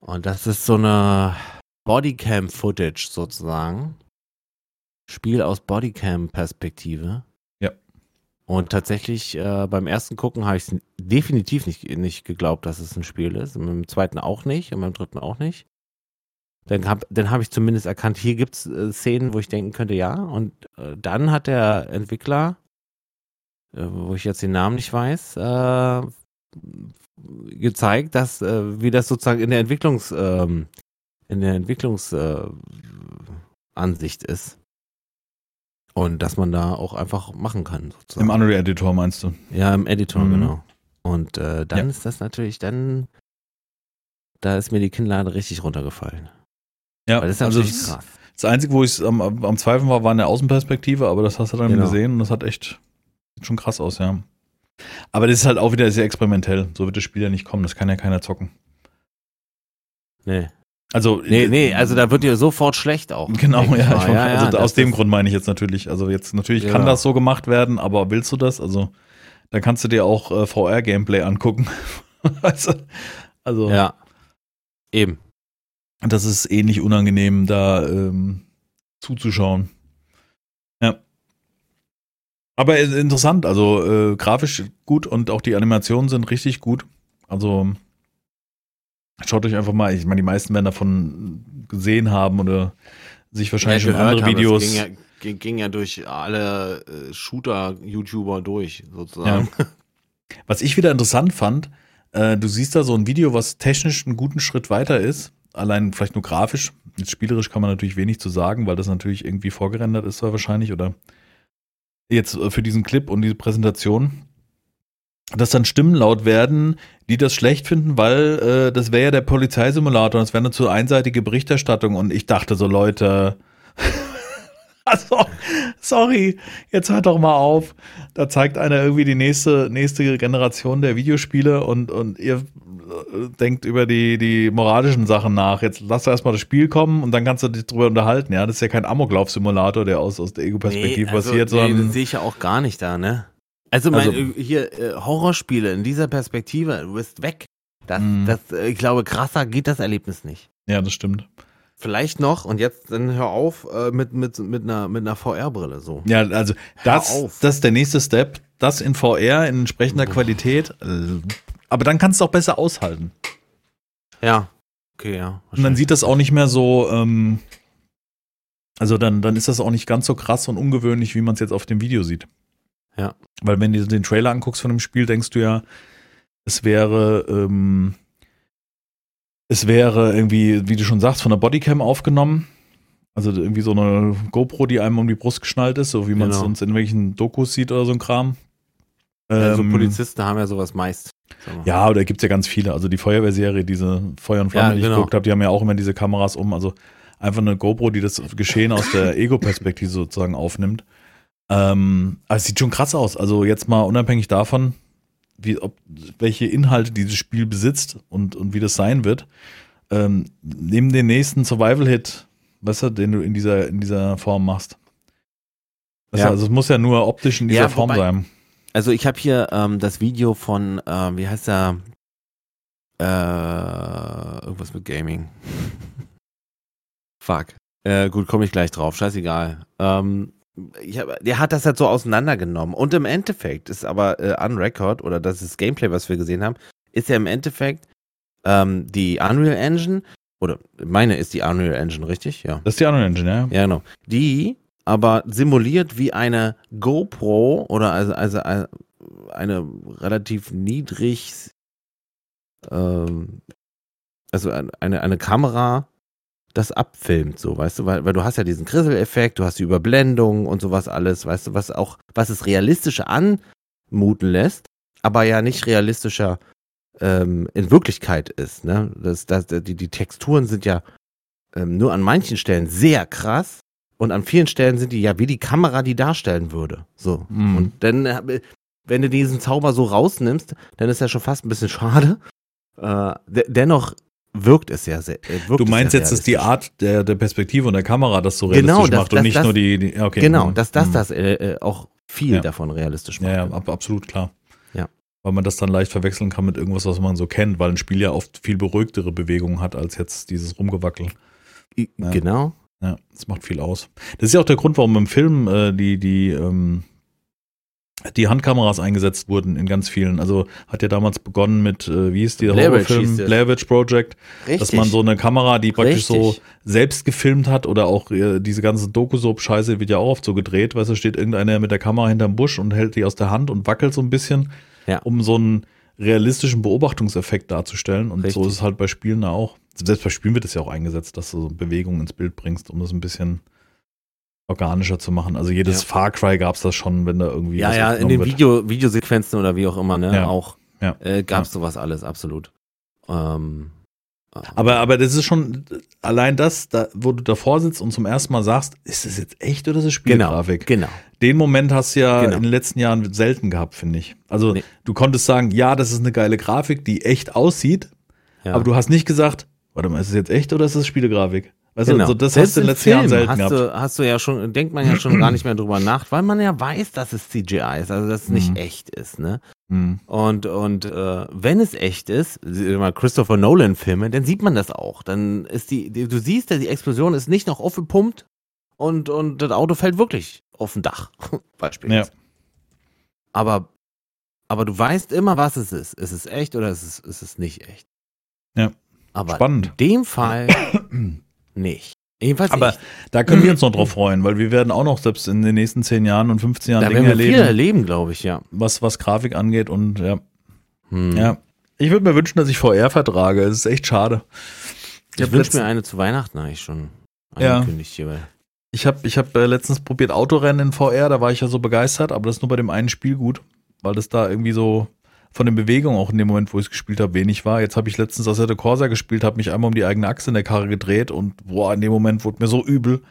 Und das ist so eine Bodycam-Footage sozusagen. Spiel aus Bodycam-Perspektive. Und tatsächlich äh, beim ersten Gucken habe ich definitiv nicht, nicht geglaubt, dass es ein Spiel ist. Und beim zweiten auch nicht und beim dritten auch nicht. Dann habe dann hab ich zumindest erkannt, hier gibt es äh, Szenen, wo ich denken könnte, ja. Und äh, dann hat der Entwickler, äh, wo ich jetzt den Namen nicht weiß, äh, gezeigt, dass äh, wie das sozusagen in der Entwicklungs ähm, in der Entwicklungsansicht ist und dass man da auch einfach machen kann. Sozusagen. Im Unreal Editor meinst du? Ja, im Editor mhm. genau. Und äh, dann ja. ist das natürlich dann da ist mir die Kinnlade richtig runtergefallen. Ja, Weil das ist also das, krass. Das Einzige, wo ich am, am Zweifeln war, war in der Außenperspektive, aber das hast du dann genau. gesehen und das hat echt sieht schon krass aus, ja. Aber das ist halt auch wieder sehr experimentell. So wird das Spiel ja nicht kommen. Das kann ja keiner zocken. Nee. Also, nee, nee, also da wird dir sofort schlecht auch. Genau, ja, ich ja, also ja, aus dem Grund meine ich jetzt natürlich. Also jetzt, natürlich genau. kann das so gemacht werden, aber willst du das? Also, Da kannst du dir auch äh, VR-Gameplay angucken. also, also, Ja. Eben. das ist ähnlich unangenehm, da ähm, zuzuschauen. Ja. Aber äh, interessant, also äh, grafisch gut und auch die Animationen sind richtig gut. Also schaut euch einfach mal, ich meine, die meisten werden davon gesehen haben oder sich wahrscheinlich schon gehört andere haben, das Videos. Ging ja, ging, ging ja durch alle äh, Shooter-YouTuber durch, sozusagen. Was ich wieder interessant fand, äh, du siehst da so ein Video, was technisch einen guten Schritt weiter ist, allein vielleicht nur grafisch. Jetzt spielerisch kann man natürlich wenig zu sagen, weil das natürlich irgendwie vorgerendert ist, wahrscheinlich, oder jetzt äh, für diesen Clip und diese Präsentation, dass dann Stimmen laut werden, die das schlecht finden, weil äh, das wäre ja der Polizeisimulator und es wäre eine zu einseitige Berichterstattung und ich dachte so, Leute, also, sorry, jetzt hört doch mal auf. Da zeigt einer irgendwie die nächste, nächste Generation der Videospiele und, und ihr äh, denkt über die, die moralischen Sachen nach. Jetzt lass erstmal das Spiel kommen und dann kannst du dich drüber unterhalten. Ja, das ist ja kein Amoklauf-Simulator, der aus, aus der Ego-Perspektive also, passiert, nee, sondern. das sehe ich ja auch gar nicht da, ne? Also, mein, Also- äh, hier äh, Horrorspiele in dieser Perspektive, du bist weg. Das, Mhm. das, äh, ich glaube, krasser geht das Erlebnis nicht. ja, das stimmt. Vielleicht noch, und jetzt dann hör auf äh, mit, mit, mit einer, mit einer VR-Brille so. Ja, also das, das ist der nächste Step. Das in VR in entsprechender Qualität. äh, Aber dann kannst du auch besser aushalten. Ja. Okay, ja. Und dann sieht das auch nicht mehr so, ähm, also dann, dann ist das auch nicht ganz so krass und ungewöhnlich, wie man es jetzt auf dem Video sieht. Ja. Weil wenn du den Trailer anguckst von dem Spiel, denkst du ja, es wäre, ähm, es wäre irgendwie, wie du schon sagst, von der Bodycam aufgenommen. Also irgendwie so eine GoPro, die einem um die Brust geschnallt ist, so wie man es Genau. sonst in welchen Dokus sieht oder so ein Kram. Also Ähm, Polizisten haben ja sowas meist. Ja, oder gibt's ja ganz viele. Also die Feuerwehrserie, diese Feuer und Flamme, Ja, die ich genau. geguckt habe, die haben ja auch immer diese Kameras um. Also einfach eine GoPro, die das Geschehen aus der Ego-Perspektive sozusagen aufnimmt. Ähm, aber es sieht schon krass aus. Also jetzt mal unabhängig davon, wie, ob, welche Inhalte dieses Spiel besitzt und, und wie das sein wird. Ähm, neben den nächsten Survival-Hit, weißt du, den du in dieser, in dieser Form machst. Weißt Ja. also es muss ja nur optisch in dieser Ja, Form wobei- sein. Also ich habe hier ähm, das Video von, äh, wie heißt der? Äh, irgendwas mit Gaming. Fuck. Äh, gut, komme ich gleich drauf. Scheißegal. Ähm, hab, der hat das halt so auseinandergenommen. Und im Endeffekt ist aber äh, on Record, oder das ist Gameplay, was wir gesehen haben, ist ja im Endeffekt ähm, die Unreal Engine, oder meine ist die Unreal Engine, richtig? Ja. Das ist die Unreal Engine, ja. Ja, genau. Die aber simuliert wie eine GoPro oder also, also äh, eine relativ niedrig, ähm, also ein- eine, eine Kamera das abfilmt, so, weißt du, weil, weil du hast ja diesen Krisseleffekt, du hast die Überblendung und sowas alles, weißt du, was auch, was es realistischer anmuten lässt, aber ja nicht realistischer ähm, in Wirklichkeit ist, ne? Das, das, die, die Texturen sind ja ähm, nur an manchen Stellen sehr krass und an vielen Stellen sind die ja wie die Kamera die darstellen würde. So. Mhm. Und dann, äh, wenn du diesen Zauber so rausnimmst, dann ist ja schon fast ein bisschen schade. Äh, de dennoch wirkt es ja sehr. Äh, wirkt Du meinst jetzt, dass die. Art der, der Perspektive und der Kamera das so Genau, realistisch das- macht und das- nicht das- nur die, die okay. Genau, mhm. dass das Mhm. das äh, äh, auch viel Ja. davon realistisch macht. Ja, ja, ab, absolut klar. Ja. Weil man das dann leicht verwechseln kann mit irgendwas, was man so kennt, weil ein Spiel ja oft viel beruhigtere Bewegungen hat als jetzt dieses Rumgewackel. Ja. Genau. Ja, das macht viel aus. Das ist ja auch der Grund, warum im Film äh, die, die, ähm, die Handkameras eingesetzt wurden in ganz vielen. Also hat ja damals begonnen mit, äh, wie hieß Blair Witch Horrorfilm? Blair Witch Project. Richtig. Dass man so eine Kamera, die praktisch so Richtig. selbst gefilmt hat oder auch äh, diese ganze Doku-Soap-Scheiße wird ja auch oft so gedreht, weißt du, steht irgendeiner mit der Kamera hinterm Busch und hält die aus der Hand und wackelt so ein bisschen, Ja. um so einen realistischen Beobachtungseffekt darzustellen. Und so Richtig. ist es halt bei Spielen da auch. Selbst bei Spielen wird es ja auch eingesetzt, dass du so Bewegungen ins Bild bringst, um das ein bisschen organischer zu machen. Also jedes Ja. Far Cry gab es das schon, wenn da irgendwie Ja, ja, in den. Video, Videosequenzen oder wie auch immer, ne? Ja. Auch Ja. äh, gab es sowas alles, absolut. Ähm, äh, Aber, aber das ist schon allein das, da, wo du davor sitzt und zum ersten Mal sagst, ist das jetzt echt oder ist es genau, Spielgrafik? genau. Den Moment hast du ja Genau. in den letzten Jahren selten gehabt, finde ich. Also Nee. du konntest sagen, ja, das ist eine geile Grafik, die echt aussieht, aber du hast nicht gesagt, warte mal, ist es jetzt echt oder ist es Spielegrafik? Weißt genau. du, so, das Selbst hast du in den letzten Jahren selten hast gehabt. Du, hast du ja schon, denkt man ja schon gar nicht mehr drüber nach, weil man ja weiß, dass es CGI ist, also dass es nicht mhm. echt ist, ne? Mhm. Und, und äh, wenn es echt ist, mal Christopher Nolan-Filme, dann sieht man das auch. Dann ist die, du siehst, die Explosion ist nicht noch aufgepumpt und, und das Auto fällt wirklich auf ein Dach, beispielsweise. Ja. Aber, aber du weißt immer, was es ist. Ist es echt oder ist es, ist es nicht echt? Ja. Aber Spannend. in dem Fall nicht. Jedenfalls Aber nicht. da können wir uns noch drauf freuen, weil wir werden auch noch selbst in den nächsten 10 Jahren und 15 Jahren da Dinge erleben. Viel erleben, glaube ich, ja. Was, was Grafik angeht und ja. Hm. Ja. Ich würde mir wünschen, dass ich VR vertrage. Es ist echt schade. Ich, ich wünsche mir eine zu Weihnachten eigentlich schon angekündigt ja. hier. Ich habe ich hab, äh, letztens probiert Autorennen in VR, da war ich ja so begeistert, aber das ist nur bei dem einen Spiel gut, weil das da irgendwie so von den Bewegungen auch in dem Moment, wo ich es gespielt habe, wenig war. Jetzt habe ich letztens Assetto Corsa gespielt, habe mich einmal um die eigene Achse in der Karre gedreht und boah, in dem Moment wurde mir so übel.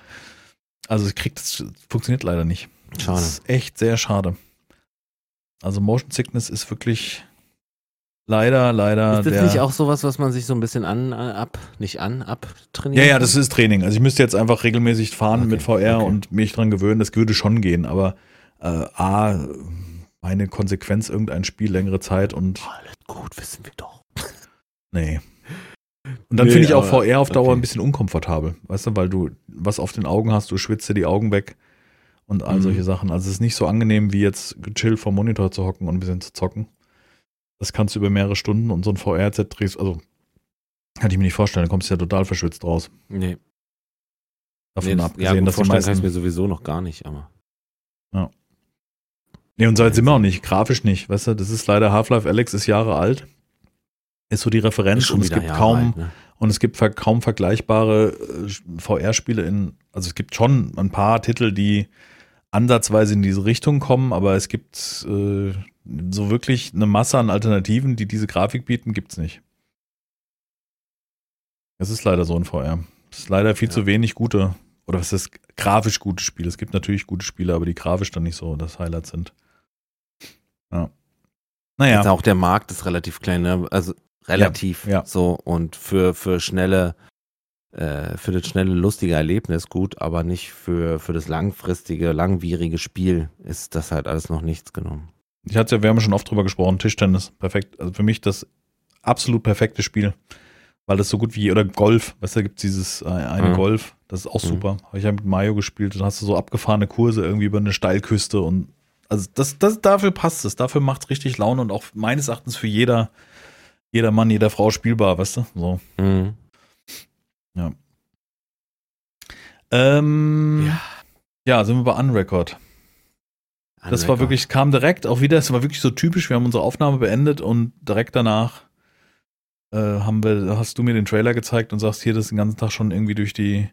Also es kriegt, es funktioniert leider nicht. Schade. Das ist echt sehr schade. Also Motion Sickness ist wirklich leider, leider. Ist das der, nicht auch sowas, was man sich so ein bisschen an, äh, ab, nicht an, abtrainiert? Ja, ja, das ist Training. Also ich müsste jetzt einfach regelmäßig fahren okay, mit VR okay. und mich dran gewöhnen. Das würde schon gehen, aber äh, A, meine Konsequenz irgendein Spiel längere Zeit und. Alles gut, wissen wir doch. Nee. Und dann nee, finde ich auch VR auf Dauer okay. ein bisschen unkomfortabel, weißt du, weil du was auf den Augen hast, du schwitzt dir die Augen weg und all mhm. solche Sachen. Also es ist nicht so angenehm, wie jetzt gechillt vom Monitor zu hocken und ein bisschen zu zocken. Das kannst du über mehrere Stunden und so ein VR-Set drehst, also kann ich mir nicht vorstellen, da kommst du ja total verschwitzt raus. Nee. Davon nee, abgesehen, ja, dass die meisten... kann ich mir sowieso noch gar nicht, aber. Ja. Nee, und so alt sind wir auch nicht, grafisch nicht, weißt du, das ist leider Half-Life Alex ist Jahre alt. Ist so die Referenz und es gibt Jahre kaum alt, ne? und es gibt kaum vergleichbare äh, VR-Spiele in, also es gibt schon ein paar Titel, die ansatzweise in diese Richtung kommen, aber es gibt äh, so wirklich eine Masse an Alternativen, die diese Grafik bieten, gibt's nicht. Es ist leider so in VR. Es ist leider viel ja. zu wenig gute, oder was ist grafisch gute Spiele. Es gibt natürlich gute Spiele, aber die grafisch dann nicht so das Highlight sind. Ja. Naja. Jetzt auch der Markt ist relativ klein, ne? Also relativ ja, ja. so und für, für schnelle, äh, für das schnelle, lustige Erlebnis gut, aber nicht für, für das langfristige, langwierige Spiel ist das halt alles noch nichts genommen. Ich hatte ja, wir haben schon oft drüber gesprochen, Tischtennis, perfekt. Also für mich das absolut perfekte Spiel. Weil das so gut wie, oder Golf, weißt du, da gibt es dieses äh, eine mhm. Golf, das ist auch mhm. super. Habe ich ja mit Mario gespielt, dann hast du so abgefahrene Kurse irgendwie über eine Steilküste und also das, das, dafür passt es, dafür macht es richtig Laune und auch meines Erachtens für jeder, jeder Mann, jeder Frau spielbar, weißt du? So. Mhm. Ja. Ähm, ja. ja, sind wir bei Unrecord. Das war wirklich, kam direkt auch wieder, es war wirklich so typisch, wir haben unsere Aufnahme beendet und direkt danach äh, haben wir, hast du mir den Trailer gezeigt und sagst, hier, das ist den ganzen Tag schon irgendwie durch die,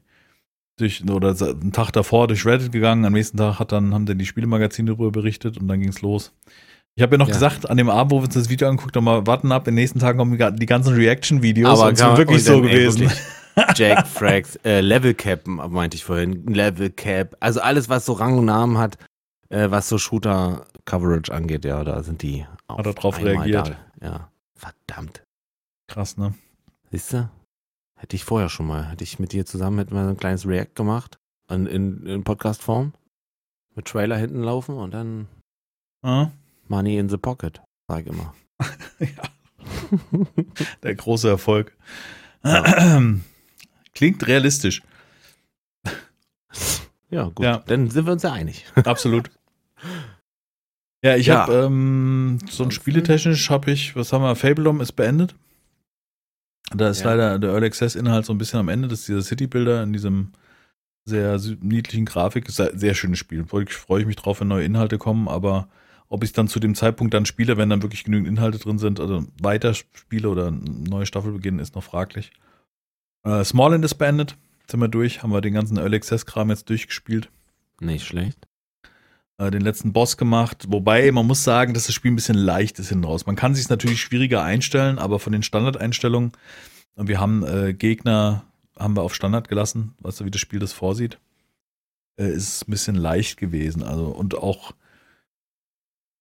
durch, oder einen Tag davor durch Reddit gegangen, am nächsten Tag hat dann, haben dann die Spielemagazine darüber berichtet und dann ging's los. Ich habe ja noch ja. gesagt, an dem Abend, wo wir uns das Video angeguckt haben, mal warten ab, in den nächsten Tagen kommen die ganzen Reaction-Videos und es sind wirklich so gewesen. Jack Frags, äh, Level Cap, meinte ich vorhin, Level Cap, also alles, was so Rang und Namen hat, äh, was so Shooter-Coverage angeht, ja, da sind die Hat er drauf reagiert. Da. Ja, verdammt. Krass, ne? Siehst du? Hätte ich vorher schon mal. Hätte ich mit dir zusammen hätten wir ein kleines React gemacht. In, in, in Podcast-Form. Mit Trailer hinten laufen und dann ah. Money in the Pocket, sag ich immer. ja. Der große Erfolg. Ja. Klingt realistisch. Ja, gut. Ja. Dann sind wir uns ja einig. Absolut. Ja, ich ja. habe ähm, so ein spieletechnisch habe ich, was haben wir, Fabledom ist beendet. Da ist ja. leider der Early Access Inhalt so ein bisschen am Ende, das ist dieser City Builder in diesem sehr niedlichen Grafik. Ist ein sehr schönes Spiel. Ich freue mich drauf, wenn neue Inhalte kommen, aber ob ich es dann zu dem Zeitpunkt dann spiele, wenn dann wirklich genügend Inhalte drin sind, also weiter spiele oder eine neue Staffel beginnen, ist noch fraglich. Äh, Smallland ist beendet, sind wir durch, haben wir den ganzen Early Access Kram jetzt durchgespielt. Nicht schlecht. Äh, den letzten Boss gemacht. Wobei man muss sagen, dass das Spiel ein bisschen leicht ist hinten raus. Man kann sich natürlich schwieriger einstellen, aber von den Standardeinstellungen, wir haben äh, Gegner, haben wir auf Standard gelassen, weißt du, wie das Spiel das vorsieht, äh, ist ein bisschen leicht gewesen. Also und auch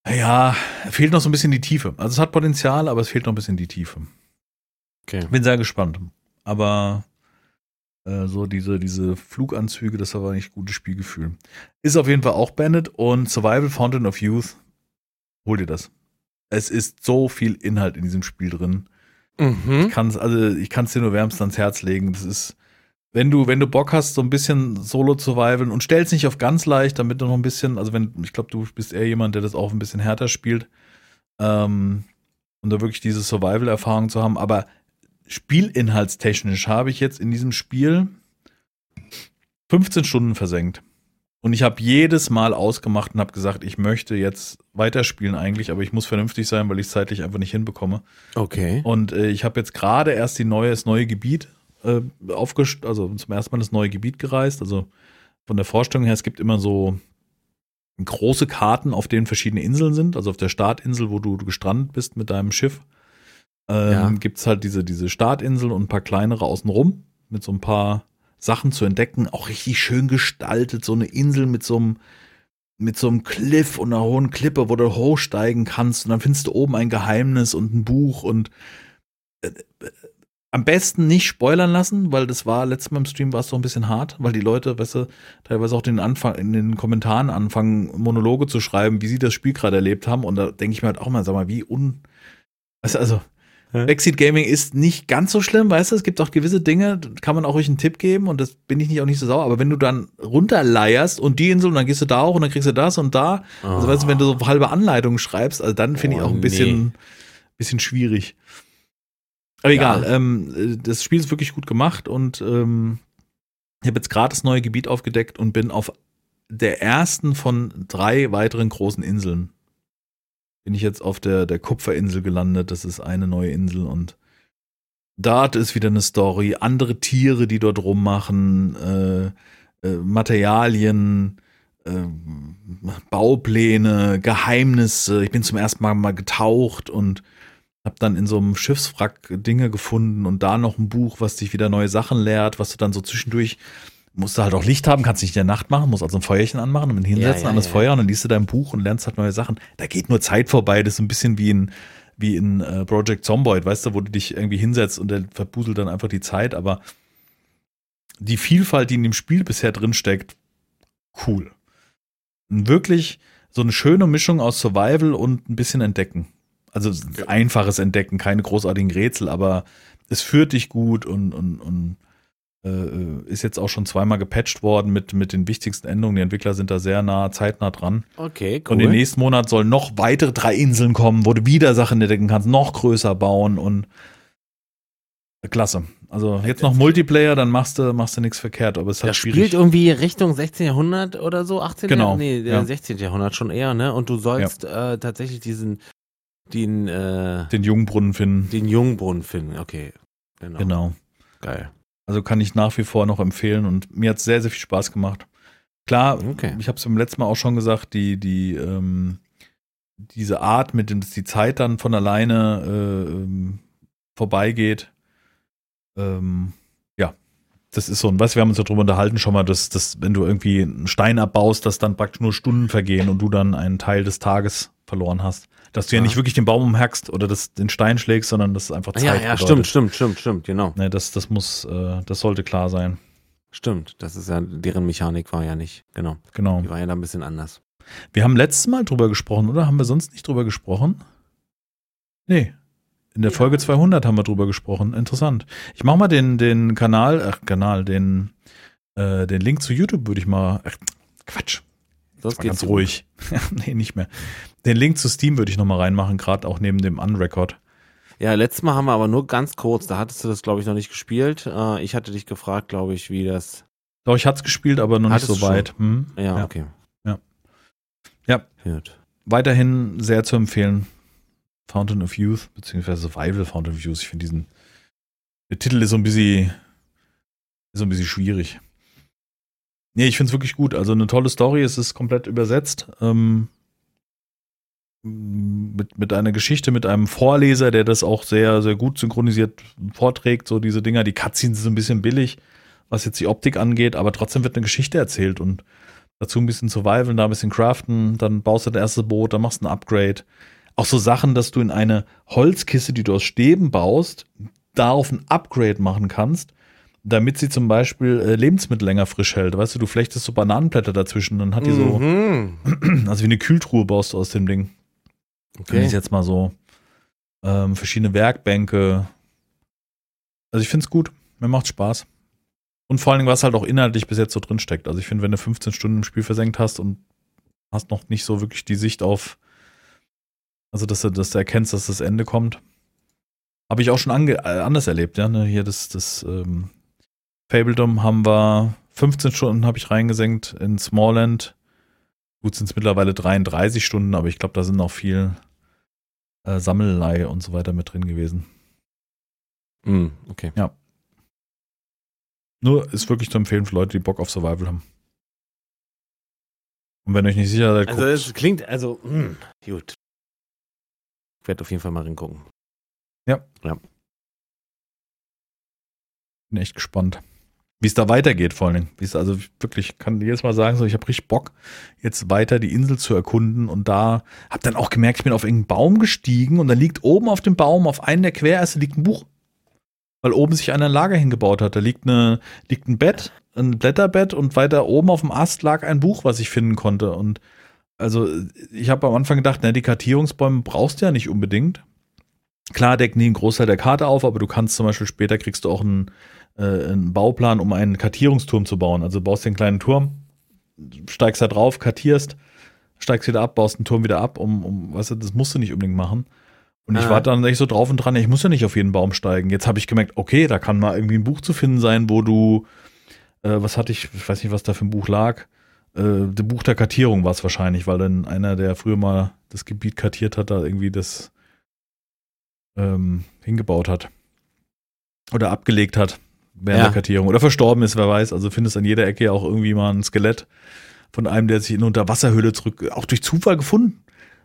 ja, fehlt noch so ein bisschen die Tiefe. Also es hat Potenzial, aber es fehlt noch ein bisschen die Tiefe. Okay. Bin sehr gespannt. Aber Äh, so diese, diese Fluganzüge, das war eigentlich gutes Spielgefühl. Ist auf jeden Fall auch beendet und Survival Fountain of Youth. Hol dir das. Es ist so viel Inhalt in diesem Spiel drin. Mhm. Ich kann es also, ich kann es dir nur wärmstens ans Herz legen. Das ist, wenn du, wenn du Bock hast, so ein bisschen Solo zu survivalen und stellst nicht auf ganz leicht, damit du noch ein bisschen, also wenn, ich glaube, du bist eher jemand, der das auch ein bisschen härter spielt, ähm, und da wirklich diese Survival-Erfahrung zu haben, aber spielinhaltstechnisch habe ich jetzt in diesem Spiel 15 Stunden versenkt. Und ich habe jedes Mal ausgemacht und habe gesagt, ich möchte jetzt weiterspielen eigentlich, aber ich muss vernünftig sein, weil ich es zeitlich einfach nicht hinbekomme. Okay. Und äh, ich habe jetzt gerade erst die neue, das neue Gebiet äh, aufgest also zum ersten Mal das neue Gebiet gereist. Also von der Vorstellung her, es gibt immer so große Karten, auf denen verschiedene Inseln sind. Also auf der Startinsel, wo du, du gestrandet bist mit deinem Schiff, ähm, ja. gibt es halt diese, diese Startinsel und ein paar kleinere außenrum mit so ein paar Sachen zu entdecken, auch richtig schön gestaltet, so eine Insel mit so einem mit so einem Cliff und einer hohen Klippe, wo du hochsteigen kannst. Und dann findest du oben ein Geheimnis und ein Buch und äh, äh, am besten nicht spoilern lassen, weil das war letztes Mal im Stream war es doch ein bisschen hart, weil die Leute, weißt du, teilweise auch den Anfang in den Kommentaren anfangen Monologe zu schreiben, wie sie das Spiel gerade erlebt haben. Und da denke ich mir halt auch mal, sag mal, wie un weißt du, Backseat Gaming ist nicht ganz so schlimm, weißt du, es gibt auch gewisse Dinge, kann man auch ruhig einen Tipp geben und das bin ich nicht auch nicht so sauer, aber wenn du dann runterleierst und die Insel und dann gehst du da auch und dann kriegst du das und da, oh. also weißt du, wenn du so halbe Anleitungen schreibst, also dann finde oh, ich auch ein bisschen, nee. bisschen schwierig. Aber egal, ja. ähm, das Spiel ist wirklich gut gemacht und ähm, ich habe jetzt gerade das neue Gebiet aufgedeckt und bin auf der ersten von drei weiteren großen Inseln bin ich jetzt auf der, der Kupferinsel gelandet. Das ist eine neue Insel und dort ist wieder eine Story. Andere Tiere, die dort rummachen, äh, äh, Materialien, äh, Baupläne, Geheimnisse. Ich bin zum ersten Mal mal getaucht und habe dann in so einem Schiffswrack Dinge gefunden und da noch ein Buch, was dich wieder neue Sachen lehrt, was du dann so zwischendurch musst du halt auch Licht haben, kannst nicht in der Nacht machen, musst also ein Feuerchen anmachen und dann hinsetzen ja, ja, an das ja, Feuer und dann liest du dein Buch und lernst halt neue Sachen. Da geht nur Zeit vorbei, das ist ein bisschen wie in, wie in äh, Project Zomboid, weißt du, wo du dich irgendwie hinsetzt und der verbuselt dann einfach die Zeit, aber die Vielfalt, die in dem Spiel bisher drin steckt, cool. wirklich so eine schöne Mischung aus Survival und ein bisschen Entdecken. Also einfaches Entdecken, keine großartigen Rätsel, aber es führt dich gut und, und, und äh, ist jetzt auch schon zweimal gepatcht worden mit, mit den wichtigsten Änderungen. Die Entwickler sind da sehr nah, zeitnah dran. Okay, cool. Und im nächsten Monat sollen noch weitere drei Inseln kommen, wo du wieder Sachen entdecken kannst, noch größer bauen und klasse. Also jetzt noch Multiplayer, dann machst du, machst du nichts verkehrt, aber es das schwierig. spielt irgendwie Richtung 16. Jahrhundert oder so, 18. Genau. Nee, ja. 16. Jahrhundert schon eher, ne? Und du sollst ja. äh, tatsächlich diesen, den, äh, den Jungbrunnen finden. Den Jungbrunnen finden, okay. Genau. genau. Geil. Also kann ich nach wie vor noch empfehlen und mir hat es sehr, sehr viel Spaß gemacht. Klar, okay. ich habe es beim letzten Mal auch schon gesagt, die, die, ähm, diese Art, mit dem die Zeit dann von alleine äh, ähm, vorbeigeht, ähm, ja, das ist so ein, weißt wir haben uns ja darüber unterhalten schon mal, dass, dass wenn du irgendwie einen Stein abbaust, dass dann praktisch nur Stunden vergehen und du dann einen Teil des Tages verloren hast. Dass du ja, ja nicht wirklich den Baum umhackst oder das, den Stein schlägst, sondern das ist einfach Zeit. Ja, ja, bedeutet. stimmt, stimmt, stimmt, stimmt, genau. Ne, das, das muss, äh, das sollte klar sein. Stimmt, das ist ja, deren Mechanik war ja nicht, genau. Genau. Die war ja da ein bisschen anders. Wir haben letztes Mal drüber gesprochen, oder? Haben wir sonst nicht drüber gesprochen? Nee. In der ja. Folge 200 haben wir drüber gesprochen. Interessant. Ich mach mal den, den Kanal, ach, Kanal, den, äh, den Link zu YouTube würde ich mal, ach, Quatsch. Das geht ganz ruhig. nee, nicht mehr. Den Link zu Steam würde ich nochmal reinmachen, gerade auch neben dem Unrecord. Ja, letztes Mal haben wir aber nur ganz kurz, da hattest du das, glaube ich, noch nicht gespielt. Äh, ich hatte dich gefragt, glaube ich, wie das. Doch, ich hatte es gespielt, aber noch hattest nicht so weit. Hm? Ja, ja, okay. Ja. Ja. Gut. Weiterhin sehr zu empfehlen. Fountain of Youth, beziehungsweise Survival Fountain of Youth. Ich finde diesen. Der Titel ist so ein bisschen. Ist so ein bisschen schwierig. Nee, ich finde es wirklich gut. Also eine tolle Story. Es ist komplett übersetzt. Ähm, mit, mit einer Geschichte, mit einem Vorleser, der das auch sehr, sehr gut synchronisiert vorträgt. So diese Dinger, die Cutscenes sind ein bisschen billig, was jetzt die Optik angeht, aber trotzdem wird eine Geschichte erzählt und dazu ein bisschen survival, da ein bisschen craften, dann baust du das erste Boot, dann machst du ein Upgrade. Auch so Sachen, dass du in eine Holzkiste, die du aus Stäben baust, darauf ein Upgrade machen kannst damit sie zum Beispiel äh, Lebensmittel länger frisch hält. Weißt du, du flechtest so Bananenblätter dazwischen und hat die so, Mhm. also wie eine Kühltruhe baust du aus dem Ding. Okay. Ich jetzt mal so ähm, verschiedene Werkbänke. Also ich finde es gut. Mir macht Spaß. Und vor allen Dingen, was halt auch inhaltlich bis jetzt so drin steckt. Also ich finde, wenn du 15 Stunden im Spiel versenkt hast und hast noch nicht so wirklich die Sicht auf, also dass du, dass du erkennst, dass das Ende kommt. Habe ich auch schon äh, anders erlebt, ja. Ne? Hier das, das ähm, Fabledom haben wir 15 Stunden habe ich reingesenkt in Smallland. Gut, sind es mittlerweile 33 Stunden, aber ich glaube, da sind noch viel äh, Sammelei und so weiter mit drin gewesen. Mhm, okay. Nur ist wirklich zu empfehlen für Leute, die Bock auf Survival haben. Und wenn euch nicht sicher seid, Also es klingt, also, mh, gut. Ich werde auf jeden Fall mal reingucken. bin echt gespannt. Wie es da weitergeht, vor allen Dingen. Wie es also wirklich, ich kann jedes Mal sagen, so, ich habe richtig Bock, jetzt weiter die Insel zu erkunden und da habe dann auch gemerkt, ich bin auf irgendeinen Baum gestiegen und da liegt oben auf dem Baum, auf einem der Queräste liegt ein Buch. Weil oben sich einer ein Lager hingebaut hat. Da liegt, eine, liegt ein Bett, ein Blätterbett und weiter oben auf dem Ast lag ein Buch, was ich finden konnte. Und also ich habe am Anfang gedacht, na, die Kartierungsbäume brauchst du ja nicht unbedingt. Klar decken die einen Großteil der Karte auf, aber du kannst zum Beispiel später kriegst du auch einen, äh, einen Bauplan, um einen Kartierungsturm zu bauen. Also du baust den kleinen Turm, steigst da drauf, kartierst, steigst wieder ab, baust den Turm wieder ab, um, um weißt du, das musst du nicht unbedingt machen. Und ich Ah. war dann echt so drauf und dran, ich muss ja nicht auf jeden Baum steigen. Jetzt habe ich gemerkt, okay, da kann mal irgendwie ein Buch zu finden sein, wo du, äh, was hatte ich, ich weiß nicht, was da für ein Buch lag. Äh, das Buch der Kartierung war es wahrscheinlich, weil dann einer, der früher mal das Gebiet kartiert hat, da irgendwie das ähm, hingebaut hat. Oder abgelegt hat während Ja. der Kartierung. Oder verstorben ist, wer weiß. Also findest an jeder Ecke ja auch irgendwie mal ein Skelett von einem, der sich in Unterwasserhöhle zurück, auch durch Zufall gefunden.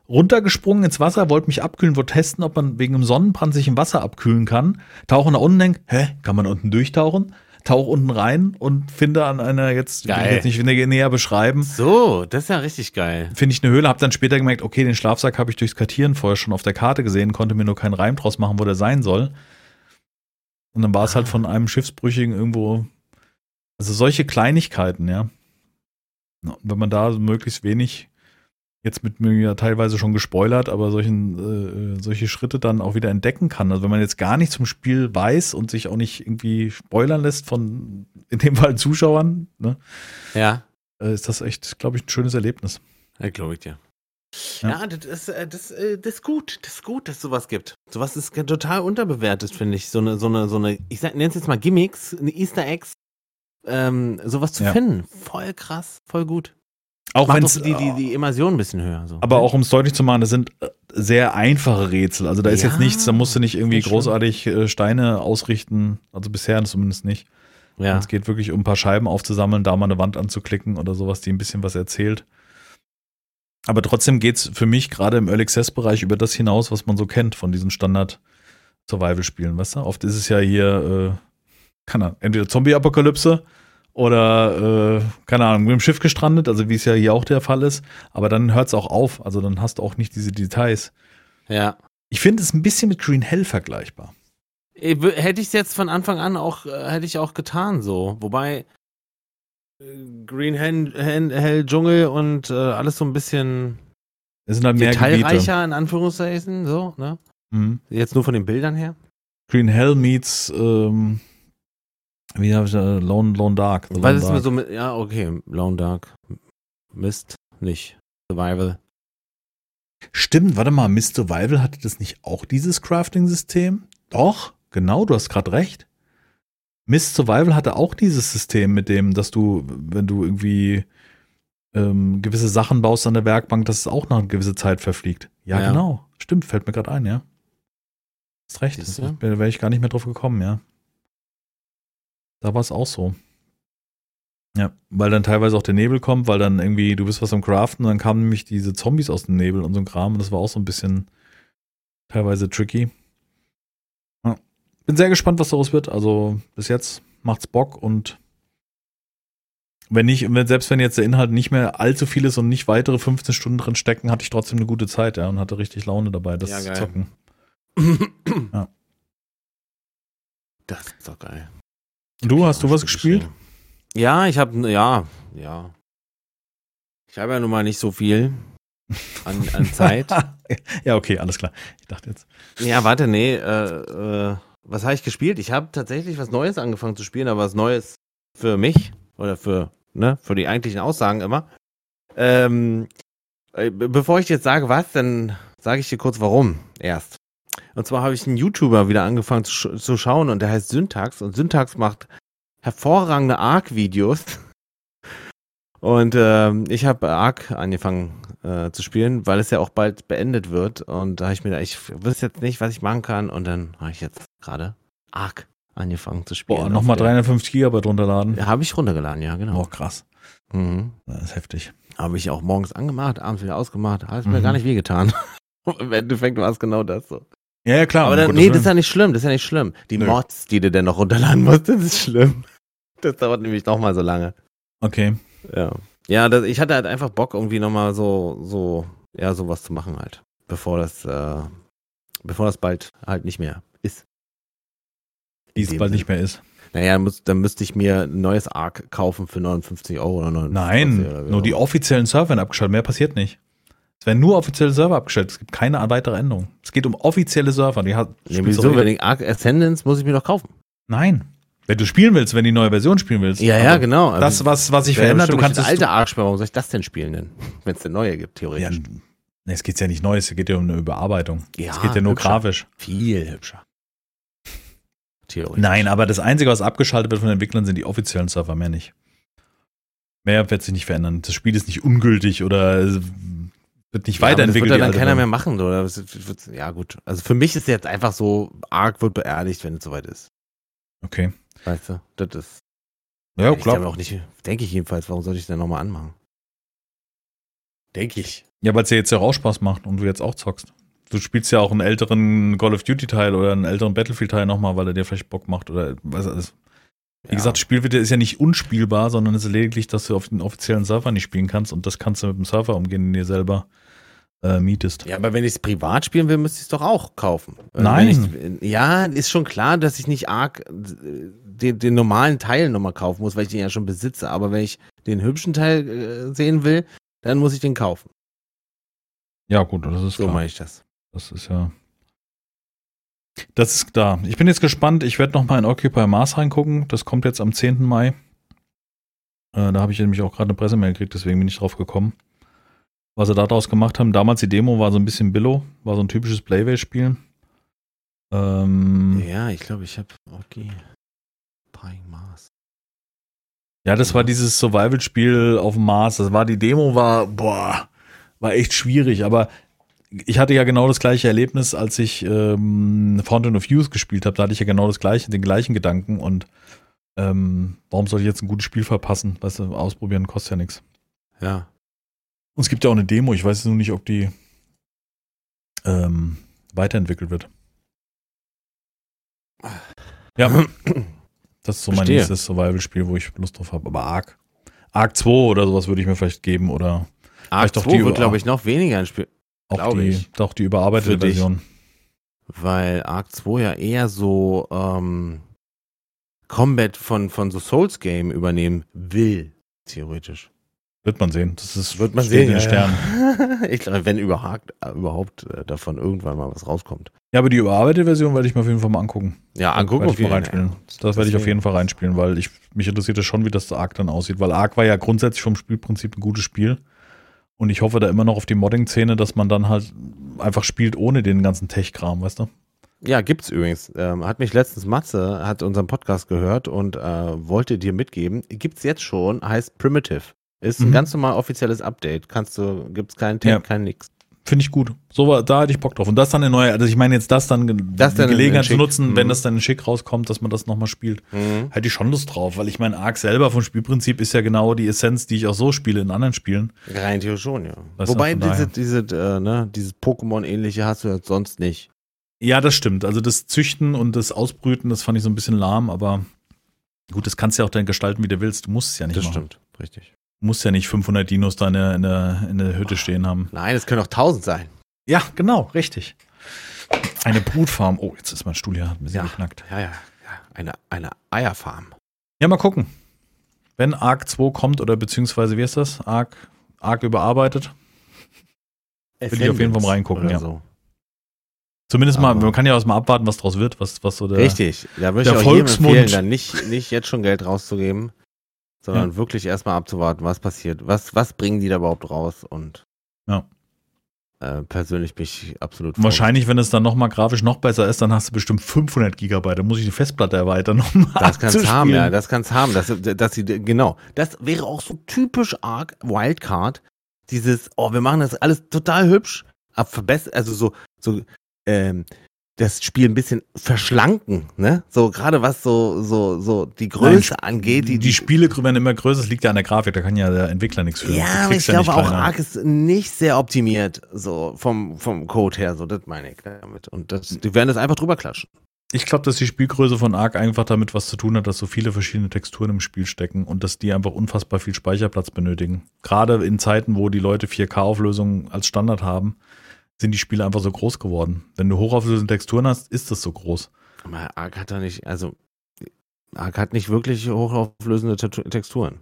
Runtergesprungen ins Wasser, wollte mich abkühlen, wollte testen, ob man wegen dem Sonnenbrand sich im Wasser abkühlen kann. Tauche nach unten, denk, hä, kann man unten durchtauchen? Tauch unten rein und finde an einer, jetzt will ich Geil. jetzt nicht nä- näher beschreiben, So, das ist ja richtig geil. finde ich eine Höhle, habe dann später gemerkt, okay, den Schlafsack habe ich durchs Kartieren vorher schon auf der Karte gesehen, konnte mir nur keinen Reim draus machen, wo der sein soll. Und dann war es halt von einem Schiffsbrüchigen irgendwo, also solche Kleinigkeiten, ja. Ja, und Wenn man da möglichst wenig, jetzt mit mir ja teilweise schon gespoilert, aber solchen, äh, solche Schritte dann auch wieder entdecken kann. Also wenn man jetzt gar nicht zum Spiel weiß und sich auch nicht irgendwie spoilern lässt von, in dem Fall Zuschauern, ne, Ja, äh, ist das echt, glaube ich, ein schönes Erlebnis. das glaube ich dir. Ja. Ja, das, ist, äh, das, äh, das ist gut. Das ist gut, dass sowas gibt. Sowas ist total unterbewertet, finde ich. So eine, so eine, so eine, ich nenne es jetzt mal Gimmicks, eine Easter Eggs, ähm, sowas zu Ja. finden. Voll krass, voll gut. Auch wenn die, die, die Immersion ein bisschen höher. So. Aber auch um es deutlich zu machen, das sind äh, sehr einfache Rätsel. Also da ist Ja, jetzt nichts, da musst du nicht irgendwie großartig äh, Steine ausrichten. Also bisher zumindest nicht. ja. Es geht wirklich um ein paar Scheiben aufzusammeln, da mal eine Wand anzuklicken oder sowas, die ein bisschen was erzählt. Aber trotzdem geht's für mich gerade im Early Access-Bereich über das hinaus, was man so kennt von diesen Standard-Survival-Spielen, weißt du? Oft ist es ja hier, äh, keine Ahnung, entweder Zombie-Apokalypse oder, äh, keine Ahnung, mit dem Schiff gestrandet, also wie es ja hier auch der Fall ist. Aber dann hört's auch auf, also dann hast du auch nicht diese Details. ja. Ich finde es ein bisschen mit Green Hell vergleichbar. Ich wü- Hätte ich es jetzt von Anfang an auch, äh, hätte ich auch getan so. Wobei äh, Green Hen, Hen, Hell Dschungel und äh, alles so ein bisschen Es sind halt mehr Gebiete. detailreicher in Anführungszeichen, so, ne? Mhm. Jetzt nur von den Bildern her. Green Hell meets ähm, wie habe ich da? Lone, Lone Dark. The Was Lone ist mir Dark. so mit, ja, okay, Lone Dark. Mist, nicht. Survival. Stimmt, warte mal, Miss Survival hatte das nicht auch dieses Crafting-System? Doch, genau, du hast gerade recht. Miss Survival hatte auch dieses System mit dem, dass du, wenn du irgendwie ähm, gewisse Sachen baust an der Werkbank, dass es auch noch eine gewisse Zeit verfliegt. Ja, Ja. genau. Stimmt, fällt mir gerade ein, ja. Hast recht, da wäre ich gar nicht mehr drauf gekommen, ja. Da war es auch so. Ja, weil dann teilweise auch der Nebel kommt, weil dann irgendwie, du bist was am Craften und dann kamen nämlich diese Zombies aus dem Nebel und so ein Kram und das war auch so ein bisschen teilweise tricky. Bin sehr gespannt, was daraus wird. Also bis jetzt macht's Bock und wenn nicht, selbst wenn jetzt der Inhalt nicht mehr allzu viel ist und nicht weitere 15 Stunden drin stecken, hatte ich trotzdem eine gute Zeit, ja, und hatte richtig Laune dabei, das Ja, zu zocken. Ja. Das ist doch geil. Du, hast du was gespielt? Ja, ich habe, ja, ja. Ich habe ja nun mal nicht so viel an, an Zeit. ja, okay, alles klar. Ich dachte jetzt. Ja, warte, nee, äh, äh, was habe ich gespielt? Ich habe tatsächlich was Neues angefangen zu spielen, aber was Neues für mich oder für, ne, für die eigentlichen Aussagen immer. Ähm, äh, bevor ich jetzt sage, was, dann sage ich dir kurz warum erst. Und zwar habe ich einen YouTuber wieder angefangen zu, sch zu schauen und der heißt Syntax und Syntax macht hervorragende Arc-Videos. Und ähm, ich habe Arc angefangen äh, zu spielen, weil es ja auch bald beendet wird. Und da habe ich mir da, ich wüsste jetzt nicht, was ich machen kann. Und dann habe ich jetzt gerade Arc angefangen zu spielen. Boah, nochmal 350 Gigabyte runterladen. Ja, habe ich runtergeladen, ja, genau. Oh, krass. Mhm. Das ist heftig. Habe ich auch morgens angemacht, abends wieder ausgemacht. Hat Mhm. mir gar nicht wehgetan. Im Endeffekt war es genau das so. Ja, ja, klar. Aber dann, nee, das ist ja nicht schlimm, das ist ja nicht schlimm. Die Nö. Mods, die du dann noch runterladen musst, das ist schlimm. Das dauert nämlich nochmal so lange. Okay. Ja. Ja, das, ich hatte halt einfach Bock, irgendwie nochmal so, so, ja, sowas zu machen halt. Bevor das, äh, bevor das bald halt nicht mehr ist. Wie es bald Sinn. nicht mehr ist. Naja, muss, dann müsste ich mir ein neues Arc kaufen für 59 Euro oder 59 Nein, oder nur die offiziellen Server werden abgeschaltet. Mehr passiert nicht. Es werden nur offizielle Server abgestellt. Es gibt keine weitere Änderung. Es geht um offizielle Server. Die hat, spielst wieso? Wenn ich Arc Ascendance muss ich mir doch kaufen. Nein. Wenn du spielen willst, wenn die neue Version spielen willst. Ja, ja, Aber genau. Also, Das, was, was sich verändert, du kannst das alte spielen. Warum soll ich das denn spielen denn? Wenn es eine neue gibt, ja, theoretisch. nee, es geht ja nicht Neues, es geht ja um eine Überarbeitung. Ja, es geht ja nur hübscher. grafisch. Viel hübscher. Theoretisch. Nein, aber das Einzige, was abgeschaltet wird von den Entwicklern, sind die offiziellen Server, mehr nicht. Mehr wird sich nicht verändern. Das Spiel ist nicht ungültig oder wird nicht Ja, weiterentwickelt. Das wird ja dann keiner mehr machen, oder? Ja, gut. Also für mich ist jetzt einfach so, Arc wird beerdigt, wenn es soweit ist. Okay. Weißt du? Das ist. Ja, Ich klar. auch nicht, denke ich jedenfalls, warum soll ich denn nochmal anmachen? Denke ich. Ja, weil es ja jetzt ja auch Spaß macht und du jetzt auch zockst. Du spielst ja auch einen älteren Call of Duty Teil oder einen älteren Battlefield Teil nochmal, weil er dir vielleicht Bock macht oder was ist. Wie Ja. gesagt, das Spiel wird, ist ja nicht unspielbar, sondern es ist lediglich, dass du auf den offiziellen Server nicht spielen kannst und das kannst du mit dem Server umgehen, den du dir selber äh, mietest. Ja, aber wenn ich es privat spielen will, müsste ich es doch auch kaufen. Äh, Nein. Ich, ja, ist schon klar, dass ich nicht arg äh, den, den normalen Teil nochmal kaufen muss, weil ich den ja schon besitze. Aber wenn ich den hübschen Teil äh, sehen will, dann muss ich den kaufen. Ja, gut, das ist So klar. meine ich das. Das ist ja. Das ist da. Ich bin jetzt gespannt. Ich werde noch mal in Occupy Mars reingucken. Das kommt jetzt am 10. Mai. Äh, da habe ich nämlich auch gerade eine Pressemail gekriegt, deswegen bin ich drauf gekommen. Was sie daraus gemacht haben. Damals die Demo war so ein bisschen Billo, war so ein typisches Playway-Spiel. Ähm, Ja, ich glaube, ich habe okay. Pine Mars. Ja, das war dieses Survival-Spiel auf dem Mars. Das war die Demo, war, boah, war echt schwierig. Aber ich hatte ja genau das gleiche Erlebnis, als ich ähm, Fountain of Youth gespielt habe. Da hatte ich ja genau das gleiche, den gleichen Gedanken. Und ähm, warum soll ich jetzt ein gutes Spiel verpassen? Weißt du, ausprobieren kostet ja nichts. Ja. Und es gibt ja auch eine Demo. Ich weiß nur nicht, ob die ähm, weiterentwickelt wird. Ja, das ist so mein Verstehe. nächstes Survival-Spiel, wo ich Lust drauf habe. Aber Ark. Ark 2 oder sowas würde ich mir vielleicht geben. Oder doch 2 die wird, glaube ich, noch weniger ein Spiel. auch die, ich. doch die überarbeitete. Version. Weil Arc 2 ja eher so ähm, Combat von, von so Souls Game übernehmen will, theoretisch. Wird man sehen. Das ist, Wird man sehen. in den ja, Sternen. ja. ich glaube, wenn überhaupt, äh, überhaupt äh, davon irgendwann mal was rauskommt. Ja, aber die überarbeitete Version werde ich mir auf jeden Fall mal angucken. Ja, angucken werde ich mal reinspielen. Fall. Das werde ich auf jeden Fall reinspielen, weil ich, mich interessiert es schon, wie das Ark dann aussieht. Weil Ark war ja grundsätzlich vom Spielprinzip ein gutes Spiel. Und ich hoffe da immer noch auf die Modding-Szene, dass man dann halt einfach spielt ohne den ganzen Tech-Kram, weißt du? Ja, gibt's übrigens. Ähm, hat mich letztens Matze, hat unseren Podcast gehört und äh, wollte dir mitgeben. Gibt's jetzt schon, heißt Primitive. Ist ein Mhm. ganz normal offizielles Update. Kannst du, gibt's keinen Tag, Ja. kein nix. Finde ich gut. So, da hätte ich Bock drauf. Und das dann eine neue, also ich meine jetzt das dann, Das die dann Gelegenheit zu nutzen, wenn Mhm. das dann in schick rauskommt, dass man das nochmal spielt. Mhm. Hätte ich schon Lust drauf, weil ich meine, Ark selber vom Spielprinzip ist ja genau die Essenz, die ich auch so spiele in anderen Spielen. Rein theoretisch schon, ja. Du, Wobei diese, diese, äh, ne, dieses Pokémon-ähnliche hast du jetzt sonst nicht. Ja, das stimmt. Also das Züchten und das Ausbrüten, das fand ich so ein bisschen lahm, aber gut, das kannst du ja auch dann gestalten, wie du willst. Du musst es ja nicht Das machen. stimmt, richtig. Du musst ja nicht 500 Dinos da in der, in der, in der Hütte stehen haben. Nein, es können auch tausend sein. Ja, genau, richtig. Eine Brutfarm. Oh, jetzt ist mein Stuhl hier, ein bisschen Ja. geknackt. Ja, ja, ja. Eine, eine Eierfarm. Ja, mal gucken. Wenn Arc 2 kommt oder beziehungsweise, wie ist das? Arc, Arc überarbeitet. Will ich auf jeden Fall mal reingucken, ja. So. Zumindest mal, man kann ja auch mal abwarten, was draus wird, was, was so der. Richtig, da würde ich auch Volksmund empfehlen, dann nicht, nicht jetzt schon Geld rauszugeben, sondern ja. wirklich erstmal abzuwarten, was passiert, was, was bringen die da überhaupt raus und. Ja. Äh, persönlich bin ich absolut. Wahrscheinlich, wenn es dann nochmal grafisch noch besser ist, dann hast du bestimmt 500 Gigabyte. Dann muss ich die Festplatte erweitern. Um das kannst haben, ja, das kannst haben. Das, dass sie, genau. Das wäre auch so typisch arg Wildcard. Dieses, oh, wir machen das alles total hübsch, verbessert, also so, so, ähm, das Spiel ein bisschen verschlanken, ne? So gerade was so so so die Größe Nein, angeht. Die, die, Spiele werden immer größer, das liegt ja an der Grafik, da kann ja der Entwickler nichts für. Ja, aber ich ja glaube auch Ark ist nicht sehr optimiert, so vom vom Code her, so das meine ich damit. Und das, die werden das einfach drüber klatschen. Ich glaube, dass die Spielgröße von Ark einfach damit was zu tun hat, dass so viele verschiedene Texturen im Spiel stecken und dass die einfach unfassbar viel Speicherplatz benötigen. Gerade in Zeiten, wo die Leute 4K-Auflösungen als Standard haben sind die Spiele einfach so groß geworden. Wenn du hochauflösende Texturen hast, ist das so groß. Aber Arc hat da nicht, also Arc hat nicht wirklich hochauflösende Texturen.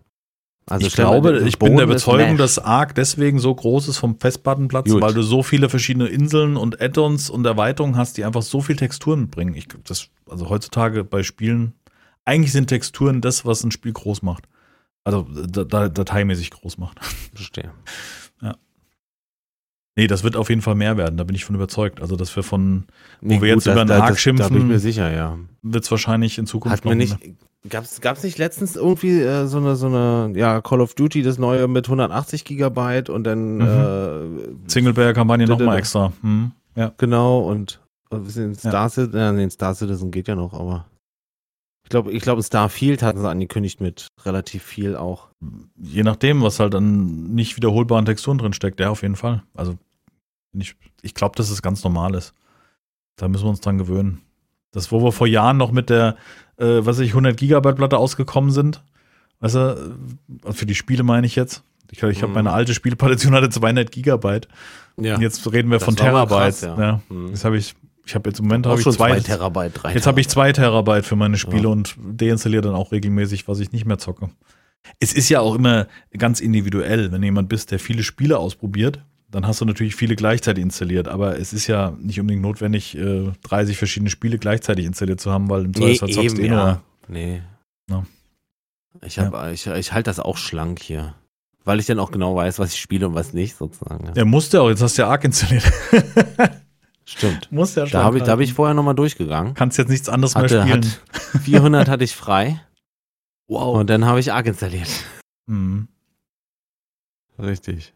Also ich glaube, ich bin der Überzeugung, dass Arc deswegen so groß ist vom Festplattenplatz, Gut. weil du so viele verschiedene Inseln und Add-ons und Erweiterungen hast, die einfach so viel Texturen bringen. Ich, das, also heutzutage bei Spielen, eigentlich sind Texturen das, was ein Spiel groß macht. Also dateimäßig groß macht. Verstehe. Nee, das wird auf jeden Fall mehr werden, da bin ich von überzeugt. Also, dass wir von, wo nee, wir gut, jetzt das, über einen Arc schimpfen, da bin ich mir sicher, ja. wird es wahrscheinlich in Zukunft Hat noch nicht, Gab's, gab's nicht letztens irgendwie äh, so eine, so eine, ja, Call of Duty, das neue mit 180 Gigabyte und dann, mhm. äh, Singleplayer-Kampagne nochmal extra. Hm, ja. Genau, und, und Star ja. Citizen, äh, nee, Star Citizen geht ja noch, aber. Ich glaube, ich glaube, Starfield hatten sie angekündigt mit relativ viel auch. Je nachdem, was halt an nicht wiederholbaren Texturen drin steckt, ja, auf jeden Fall. Also, ich, ich glaube, dass es ganz normal ist. Da müssen wir uns dran gewöhnen. Das, wo wir vor Jahren noch mit der, äh, was ich, 100 Gigabyte Platte ausgekommen sind, weißt du, äh, für die Spiele meine ich jetzt. Ich, ich habe mhm. meine alte Spielpartition hatte 200 Gigabyte. Ja. Und jetzt reden wir das von Terabyte. Krass, ja. ja. Mhm. Das habe ich ich habe jetzt im Moment habe ich zwei, zwei Terabyte, drei Jetzt habe ich zwei Terabyte für meine Spiele ja. und deinstalliere dann auch regelmäßig, was ich nicht mehr zocke. Es ist ja auch immer ganz individuell, wenn jemand bist, der viele Spiele ausprobiert, dann hast du natürlich viele gleichzeitig installiert, aber es ist ja nicht unbedingt notwendig, 30 äh, verschiedene Spiele gleichzeitig installiert zu haben, weil im Zweifelsfall nee, zockst du eh nur. Nee. Ja. Ich, hab, ja. ich, ich halte das auch schlank hier. Weil ich dann auch genau weiß, was ich spiele und was nicht, sozusagen. Ja, musste auch, jetzt hast du ja Arc installiert. Stimmt. Muss ja schon. Da habe ich, hab ich vorher nochmal durchgegangen. Kannst jetzt nichts anderes hatte, mehr spielen. Hat 400 hatte ich frei. Wow. Und dann habe ich Arc installiert. Mhm. Richtig.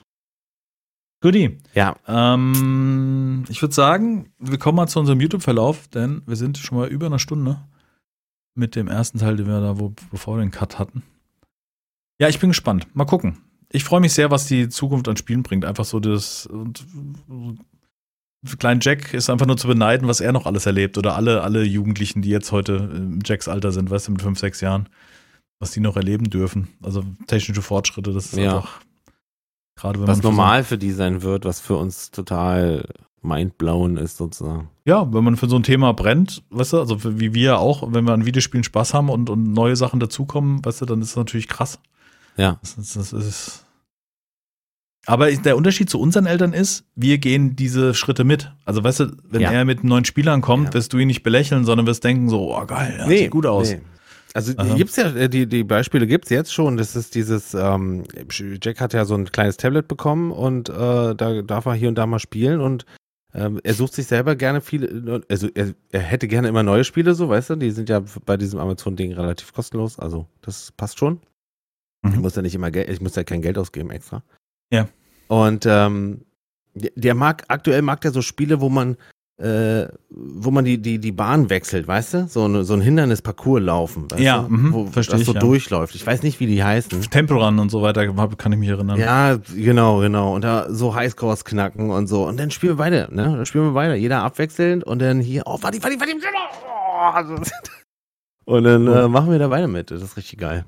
Guti. Ja. Ähm, ich würde sagen, wir kommen mal zu unserem YouTube-Verlauf, denn wir sind schon mal über eine Stunde mit dem ersten Teil, den wir da, wo, bevor wir den Cut hatten. Ja, ich bin gespannt. Mal gucken. Ich freue mich sehr, was die Zukunft an Spielen bringt. Einfach so das und Klein Jack ist einfach nur zu beneiden, was er noch alles erlebt. Oder alle, alle Jugendlichen, die jetzt heute im Jacks Alter sind, weißt du, mit fünf, sechs Jahren, was die noch erleben dürfen. Also technische Fortschritte, das ist ja. einfach gerade wenn Was normal für, die sein wird, was für uns total mindblown ist sozusagen. Ja, wenn man für so ein Thema brennt, weißt du, also wie wir auch, wenn wir an Videospielen Spaß haben und, und neue Sachen dazukommen, weißt du, dann ist das natürlich krass. Ja. Das, das, das ist aber der Unterschied zu unseren Eltern ist, wir gehen diese Schritte mit. Also weißt du, wenn ja. er mit neuen Spielern kommt, ja. wirst du ihn nicht belächeln, sondern wirst denken so, oh geil, nee, sieht gut aus. Nee. Also Aha. gibt's ja, äh, die, die Beispiele gibt's jetzt schon. Das ist dieses, ähm, Jack hat ja so ein kleines Tablet bekommen und äh, da darf er hier und da mal spielen und ähm, er sucht sich selber gerne viele, also er, er hätte gerne immer neue Spiele, so weißt du, die sind ja bei diesem Amazon-Ding relativ kostenlos, also das passt schon. Mhm. Ich muss ja nicht immer Geld, ich muss ja kein Geld ausgeben extra. Ja. Und ähm, der mag, aktuell mag der so Spiele, wo man, äh, wo man die, die, die Bahn wechselt, weißt du? So, eine, so ein Hindernisparcours laufen, weißt ja, du? Mh, wo das so ja. durchläuft. Ich weiß nicht, wie die heißen. Temple Run und so weiter, kann ich mich erinnern. Ja, genau, genau. Und da so Highscores knacken und so. Und dann spielen wir weiter, ne? Dann spielen wir weiter. Jeder abwechselnd und dann hier, oh, warte, warte, warte. Oh, und dann äh, machen wir da weiter mit. Das ist richtig geil.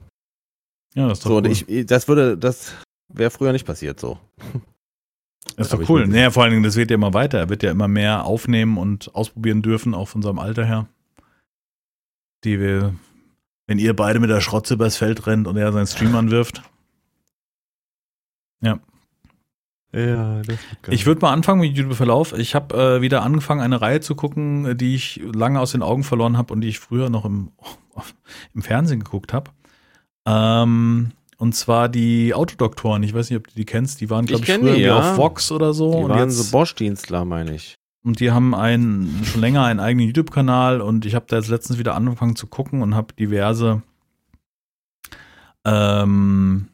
Ja, das ist doch so, cool. und ich, das würde, das Wäre früher nicht passiert so. Das ist doch cool. Naja, vor allen Dingen, das wird ja immer weiter. Er wird ja immer mehr aufnehmen und ausprobieren dürfen, auch von seinem Alter her. Die wir, Wenn ihr beide mit der Schrotze übers Feld rennt und er seinen Stream anwirft. Ja. Ja, das Ich würde mal anfangen mit YouTube-Verlauf. Ich habe äh, wieder angefangen, eine Reihe zu gucken, die ich lange aus den Augen verloren habe und die ich früher noch im, im Fernsehen geguckt habe. Ähm, und zwar die Autodoktoren. Ich weiß nicht, ob du die kennst. Die waren, glaube ich, Ich früher die, ja. auf Vox oder so. Die und waren jetzt, so Bosch-Dienstler, meine ich. und die haben einen, schon länger einen eigenen YouTube-Kanal und ich habe da jetzt letztens wieder angefangen zu gucken und habe diverse ähm,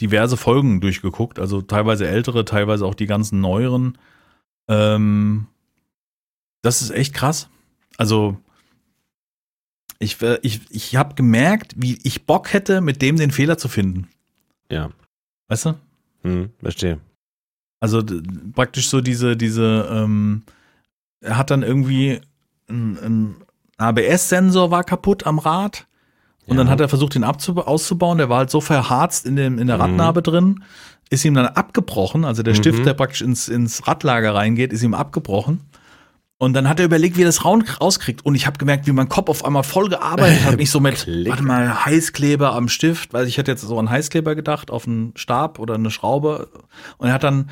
diverse Folgen durchgeguckt, also teilweise ältere, teilweise auch die ganzen neueren. Ähm, das ist echt krass. Also ich, äh, ich, ich habe gemerkt, wie ich Bock hätte, mit dem den Fehler zu finden. Ja. Weißt du? Hm, verstehe. Also praktisch so diese, diese, ähm, er hat dann irgendwie ein, ein ABS-Sensor war kaputt am Rad. Und Ja. dann hat er versucht, den auszubauen. Der war halt so verharzt in, dem, in der Mhm. Radnabe drin, ist ihm dann abgebrochen. Also der Mhm. Stift, der praktisch ins, ins Radlager reingeht, ist ihm abgebrochen. Und dann hat er überlegt, wie er das rauskriegt. Und ich habe gemerkt, wie mein Kopf auf einmal voll gearbeitet hat. Nicht so mit, Klick. warte mal, Heißkleber am Stift, weil ich hätte jetzt so an Heißkleber gedacht, auf einen Stab oder eine Schraube. Und er hat dann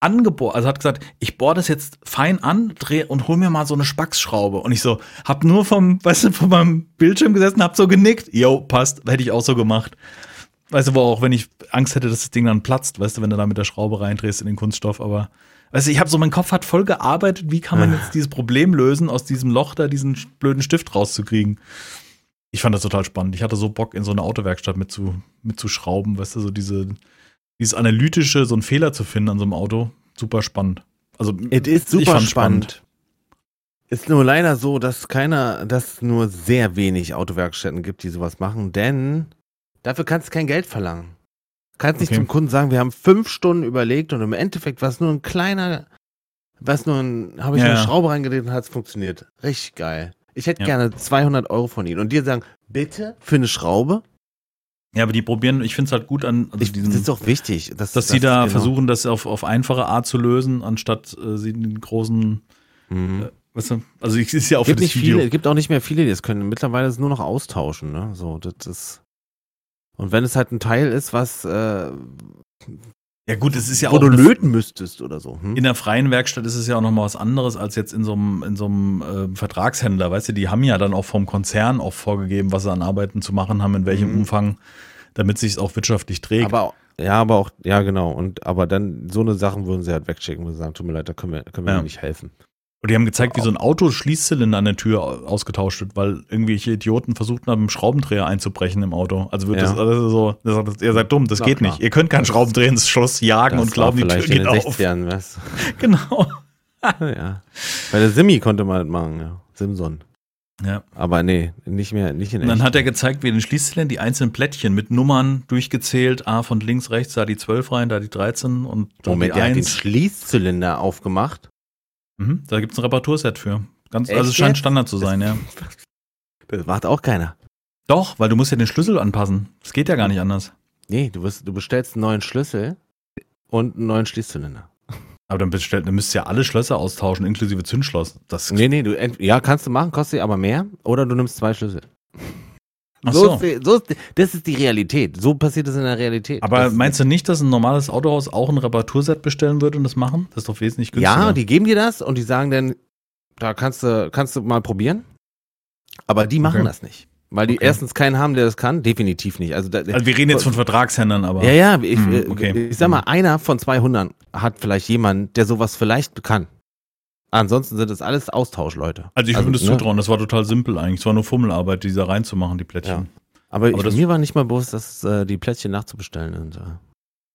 angebohrt, also hat gesagt, ich bohre das jetzt fein an, dreh und hol mir mal so eine Spacksschraube. Und ich so, hab nur vom, weißt du, von meinem Bildschirm gesessen, hab so genickt. Yo, passt, hätte ich auch so gemacht. Weißt du, wo auch, wenn ich Angst hätte, dass das Ding dann platzt, weißt du, wenn du da mit der Schraube reindrehst in den Kunststoff, aber weißt du, ich habe so, mein Kopf hat voll gearbeitet, wie kann man jetzt dieses Problem lösen, aus diesem Loch da diesen blöden Stift rauszukriegen. Ich fand das total spannend. Ich hatte so Bock, in so eine Autowerkstatt mit zu, mitzuschrauben, weißt du, so diese, dieses analytische, so einen Fehler zu finden an so einem Auto. Super spannend. Also, Es ist super fand's spannend. Ist nur leider so, dass keiner, dass es nur sehr wenig Autowerkstätten gibt, die sowas machen, denn dafür kannst du kein Geld verlangen. Kannst nicht Okay. zum Kunden sagen, wir haben fünf Stunden überlegt und im Endeffekt war es nur ein kleiner, was nur ein, habe ich Ja, eine. Schraube reingedreht und hat es funktioniert. Richtig geil. Ich hätte Ja. gerne 200 Euro von ihnen und dir sagen, bitte für eine Schraube? Ja, aber die probieren, ich finde es halt gut an, also Ich, diesen, das ist doch wichtig. Dass, dass sie da genau. versuchen, das auf, auf einfache Art zu lösen, anstatt äh, sie den großen, Mhm. äh, weißt du, also ich ist ja auch gibt nicht Video. viele, gibt auch nicht mehr viele, die das können. Mittlerweile ist es nur noch austauschen, ne? So, das ist. Und wenn es halt ein Teil ist, was äh, Ja gut, es ist ja wo auch du eine- löten müsstest oder so. Hm? in der freien Werkstatt ist es ja auch noch mal was anderes als jetzt in so einem in so einem äh, Vertragshändler, weißt du, die haben ja dann auch vom Konzern auch vorgegeben, was sie an Arbeiten zu machen haben, in welchem Mhm. Umfang, damit sich es auch wirtschaftlich trägt. aber ja, aber auch, ja, genau. Und aber dann so eine Sachen würden sie halt wegschicken und sagen, tut mir leid, da können wir, können wir Ja. Nicht helfen. Und die haben gezeigt, wie so ein Auto-Schließzylinder an der Tür au- ausgetauscht wird, weil irgendwelche Idioten versucht haben, dem Schraubendreher einzubrechen im Auto. Also wird Ja. das alles so, das sagt, ihr seid dumm, das Na geht klar. nicht. Ihr könnt keinen Schraubendreher ins Schloss jagen und glauben, die Tür geht auf. 60ern, weißt Genau. ja. Bei der Simi konnte man das machen, ja. Simson. Ja. Aber nee, nicht mehr, nicht in Und dann echt. hat er gezeigt, wie den Schließzylinder die einzelnen Plättchen mit Nummern durchgezählt, ah, von links, rechts, da die 12 rein, da die 13 und da Moment, die er hat den 1. Schließzylinder aufgemacht. Mhm, da gibt's ein Reparaturset für. Ganz, Echt also es scheint jetzt? Standard zu sein, ja. Das macht auch keiner. Doch, weil du musst ja den Schlüssel anpassen. Das geht ja gar nicht anders. Nee, du, wirst, du bestellst einen neuen Schlüssel und einen neuen Schließzylinder. Aber dann, bestellt, dann müsst ihr ja alle Schlösser austauschen, inklusive Zündschloss. Das, Nee, nee, du, ja, kannst du machen, kostet aber mehr. Oder du nimmst zwei Schlüssel. So. so. Ist so ist das ist die Realität. So passiert es in der Realität. Aber das, meinst du nicht, dass ein normales Autohaus auch ein Reparaturset bestellen würde und das machen? Das ist doch wesentlich günstiger. Ja, die geben dir das und die sagen dann, da kannst du, kannst du mal probieren. Aber die machen Okay. das nicht. Weil die Okay. erstens keinen haben, der das kann. Definitiv nicht. Also, da, also wir reden jetzt von Vertragshändlern, aber. ja, ja, ich, Hm, äh, okay. ich sag mal, einer von 200 hat vielleicht jemanden, der sowas vielleicht kann. Ansonsten sind das alles Austauschleute. Also ich würde es ne? zutrauen, das war total simpel eigentlich. Es war nur Fummelarbeit, diese reinzumachen, die Plättchen. Aber, Aber ich, mir war nicht mal bewusst, dass äh, die Plättchen nachzubestellen sind.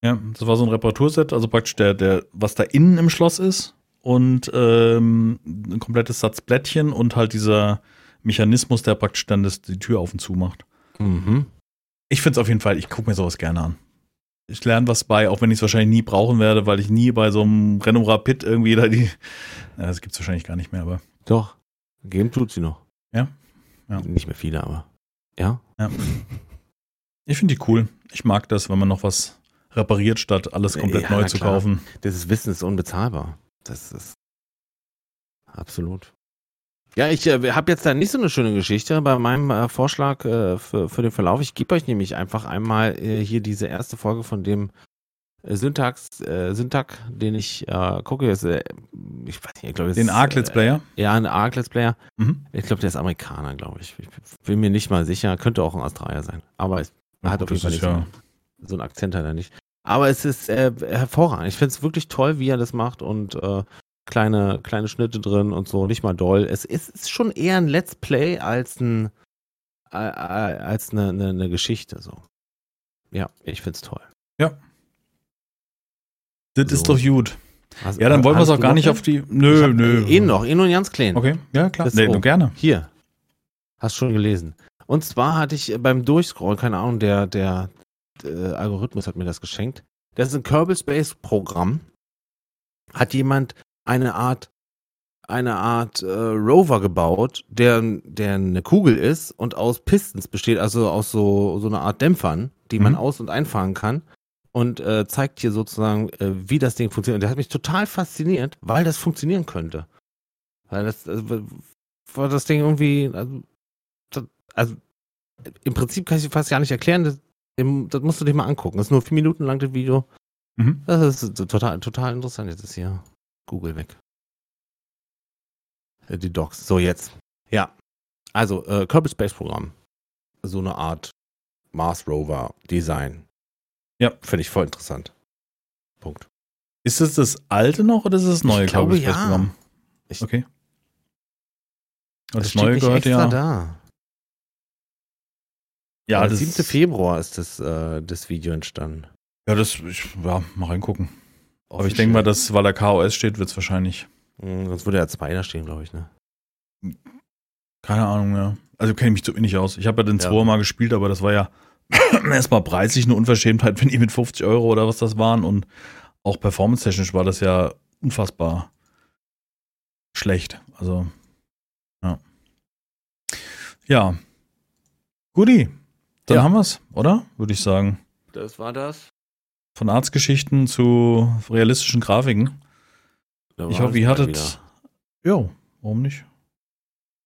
Ja, das war so ein Reparaturset, also praktisch der, der, was da innen im Schloss ist und ähm, ein komplettes Satz Plättchen und halt dieser Mechanismus, der praktisch dann das, die Tür auf und zu macht. Mhm. Ich finde es auf jeden Fall, ich gucke mir sowas gerne an. Ich lerne was bei, auch wenn ich es wahrscheinlich nie brauchen werde, weil ich nie bei so einem Renault Rapid irgendwie da die. Ja, das gibt's wahrscheinlich gar nicht mehr, aber. Doch. Geben tut sie noch. Ja? Ja. Nicht mehr viele, aber. Ja. Ja. Ich finde die cool. Ich mag das, wenn man noch was repariert, statt alles komplett Ja, neu zu klar. kaufen. Das ist Wissen ist unbezahlbar. Das ist absolut. Ja, ich äh, habe jetzt da nicht so eine schöne Geschichte bei meinem äh, Vorschlag äh, für, für den Verlauf. Ich gebe euch nämlich einfach einmal äh, hier diese erste Folge von dem äh, Syntax, äh, Syntax, den ich äh, gucke. Ist, äh, ich weiß nicht, ich glaube, Den Arc Let's Player? Äh, ja, ein Arc Let's Player. Mhm. Ich glaube, der ist Amerikaner, glaube ich. Ich bin mir nicht mal sicher. Könnte auch ein Australier sein. Aber es Ja, hat auf jeden Fall nicht ja- so, so einen Akzent hat er nicht. Aber es ist äh, hervorragend. Ich finde es wirklich toll, wie er das macht und äh, kleine, kleine Schnitte drin und so, nicht mal doll. Es ist, ist schon eher ein Let's Play als ein äh, als eine, eine, eine Geschichte. So. Ja, ich finde es toll. Das ist So. doch gut. Hast- Ja, dann wollen wir es auch gar nicht auf die. Nö, nö. Eh noch, eh nur ganz kleinen. Okay, ja, klar. Das- Nee, nur gerne. Hier. Hast schon gelesen. Und zwar hatte ich beim Durchscrollen, keine Ahnung, der, der, äh, Algorithmus hat mir das geschenkt. Das ist ein Kerbal Space Programm. Hat jemand eine Art, eine Art äh, Rover gebaut, der, der eine Kugel ist und aus Pistons besteht, also aus so, so einer Art Dämpfern, die man Mhm. aus- und einfahren kann. Und äh, zeigt hier sozusagen, äh, wie das Ding funktioniert. Und der hat mich total fasziniert, weil das funktionieren könnte. Weil das, äh, war das Ding irgendwie, also, das, also im Prinzip kann ich dir fast gar nicht erklären, das, das musst du dir mal angucken. Das ist nur vier Minuten lang das Video. Mhm. Das ist total, total interessant. Jetzt ist hier Google weg. Äh, Die Docs. So, jetzt. Ja. Also, äh, Kerbal Space Programm. So eine Art Mars Rover Design. Ja. Finde ich voll interessant. Punkt. Ist es das alte noch oder ist es das neue Ich glaube, Kerbal Space ja. Programm? Ich- Okay. Und das steht neue gehört extra ja. da. Ja, das 7. Februar ist das, äh, das Video entstanden. Ja, das, ich, ja, mal reingucken. Aber ich denke mal, dass, weil da KOS steht, wird es wahrscheinlich. Hm, Sonst würde ja zwei da stehen, glaube ich, ne? Keine Ahnung, ja. Also kenne ich mich zu wenig aus. Ich habe ja den Ja. Zweier mal gespielt, aber das war ja erstmal preislich eine Unverschämtheit, wenn die mit 50 Euro oder was das waren. Und auch performance-technisch war das ja unfassbar schlecht. Also, ja. Ja. Guti. Dann Ja. haben wir's, oder? Würde ich sagen. Das war das. Von Arztgeschichten zu realistischen Grafiken. Ich hoffe, ihr hattet. Jo, warum nicht?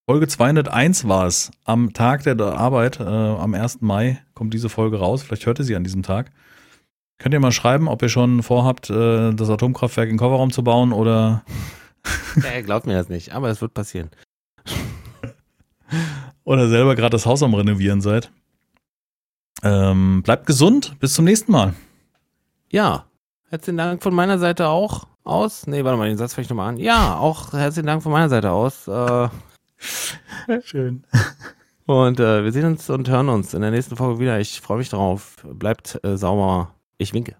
Folge 201 war es. Am Tag der Arbeit, äh, am 1. Mai, kommt diese Folge raus. Vielleicht hört ihr sie an diesem Tag. Könnt ihr mal schreiben, ob ihr schon vorhabt, äh, das Atomkraftwerk in den Kofferraum zu bauen oder. Ja, er glaubt mir das nicht, aber es wird passieren. oder selber gerade das Haus am Renovieren seid. Ähm, bleibt gesund. Bis zum nächsten Mal. Ja, herzlichen Dank von meiner Seite auch aus. Nee, warte mal, den Satz fange ich nochmal an. Ja, auch herzlichen Dank von meiner Seite aus. Äh, Schön. und äh, wir sehen uns und hören uns in der nächsten Folge wieder. Ich freue mich drauf. Bleibt äh, sauber. Ich winke.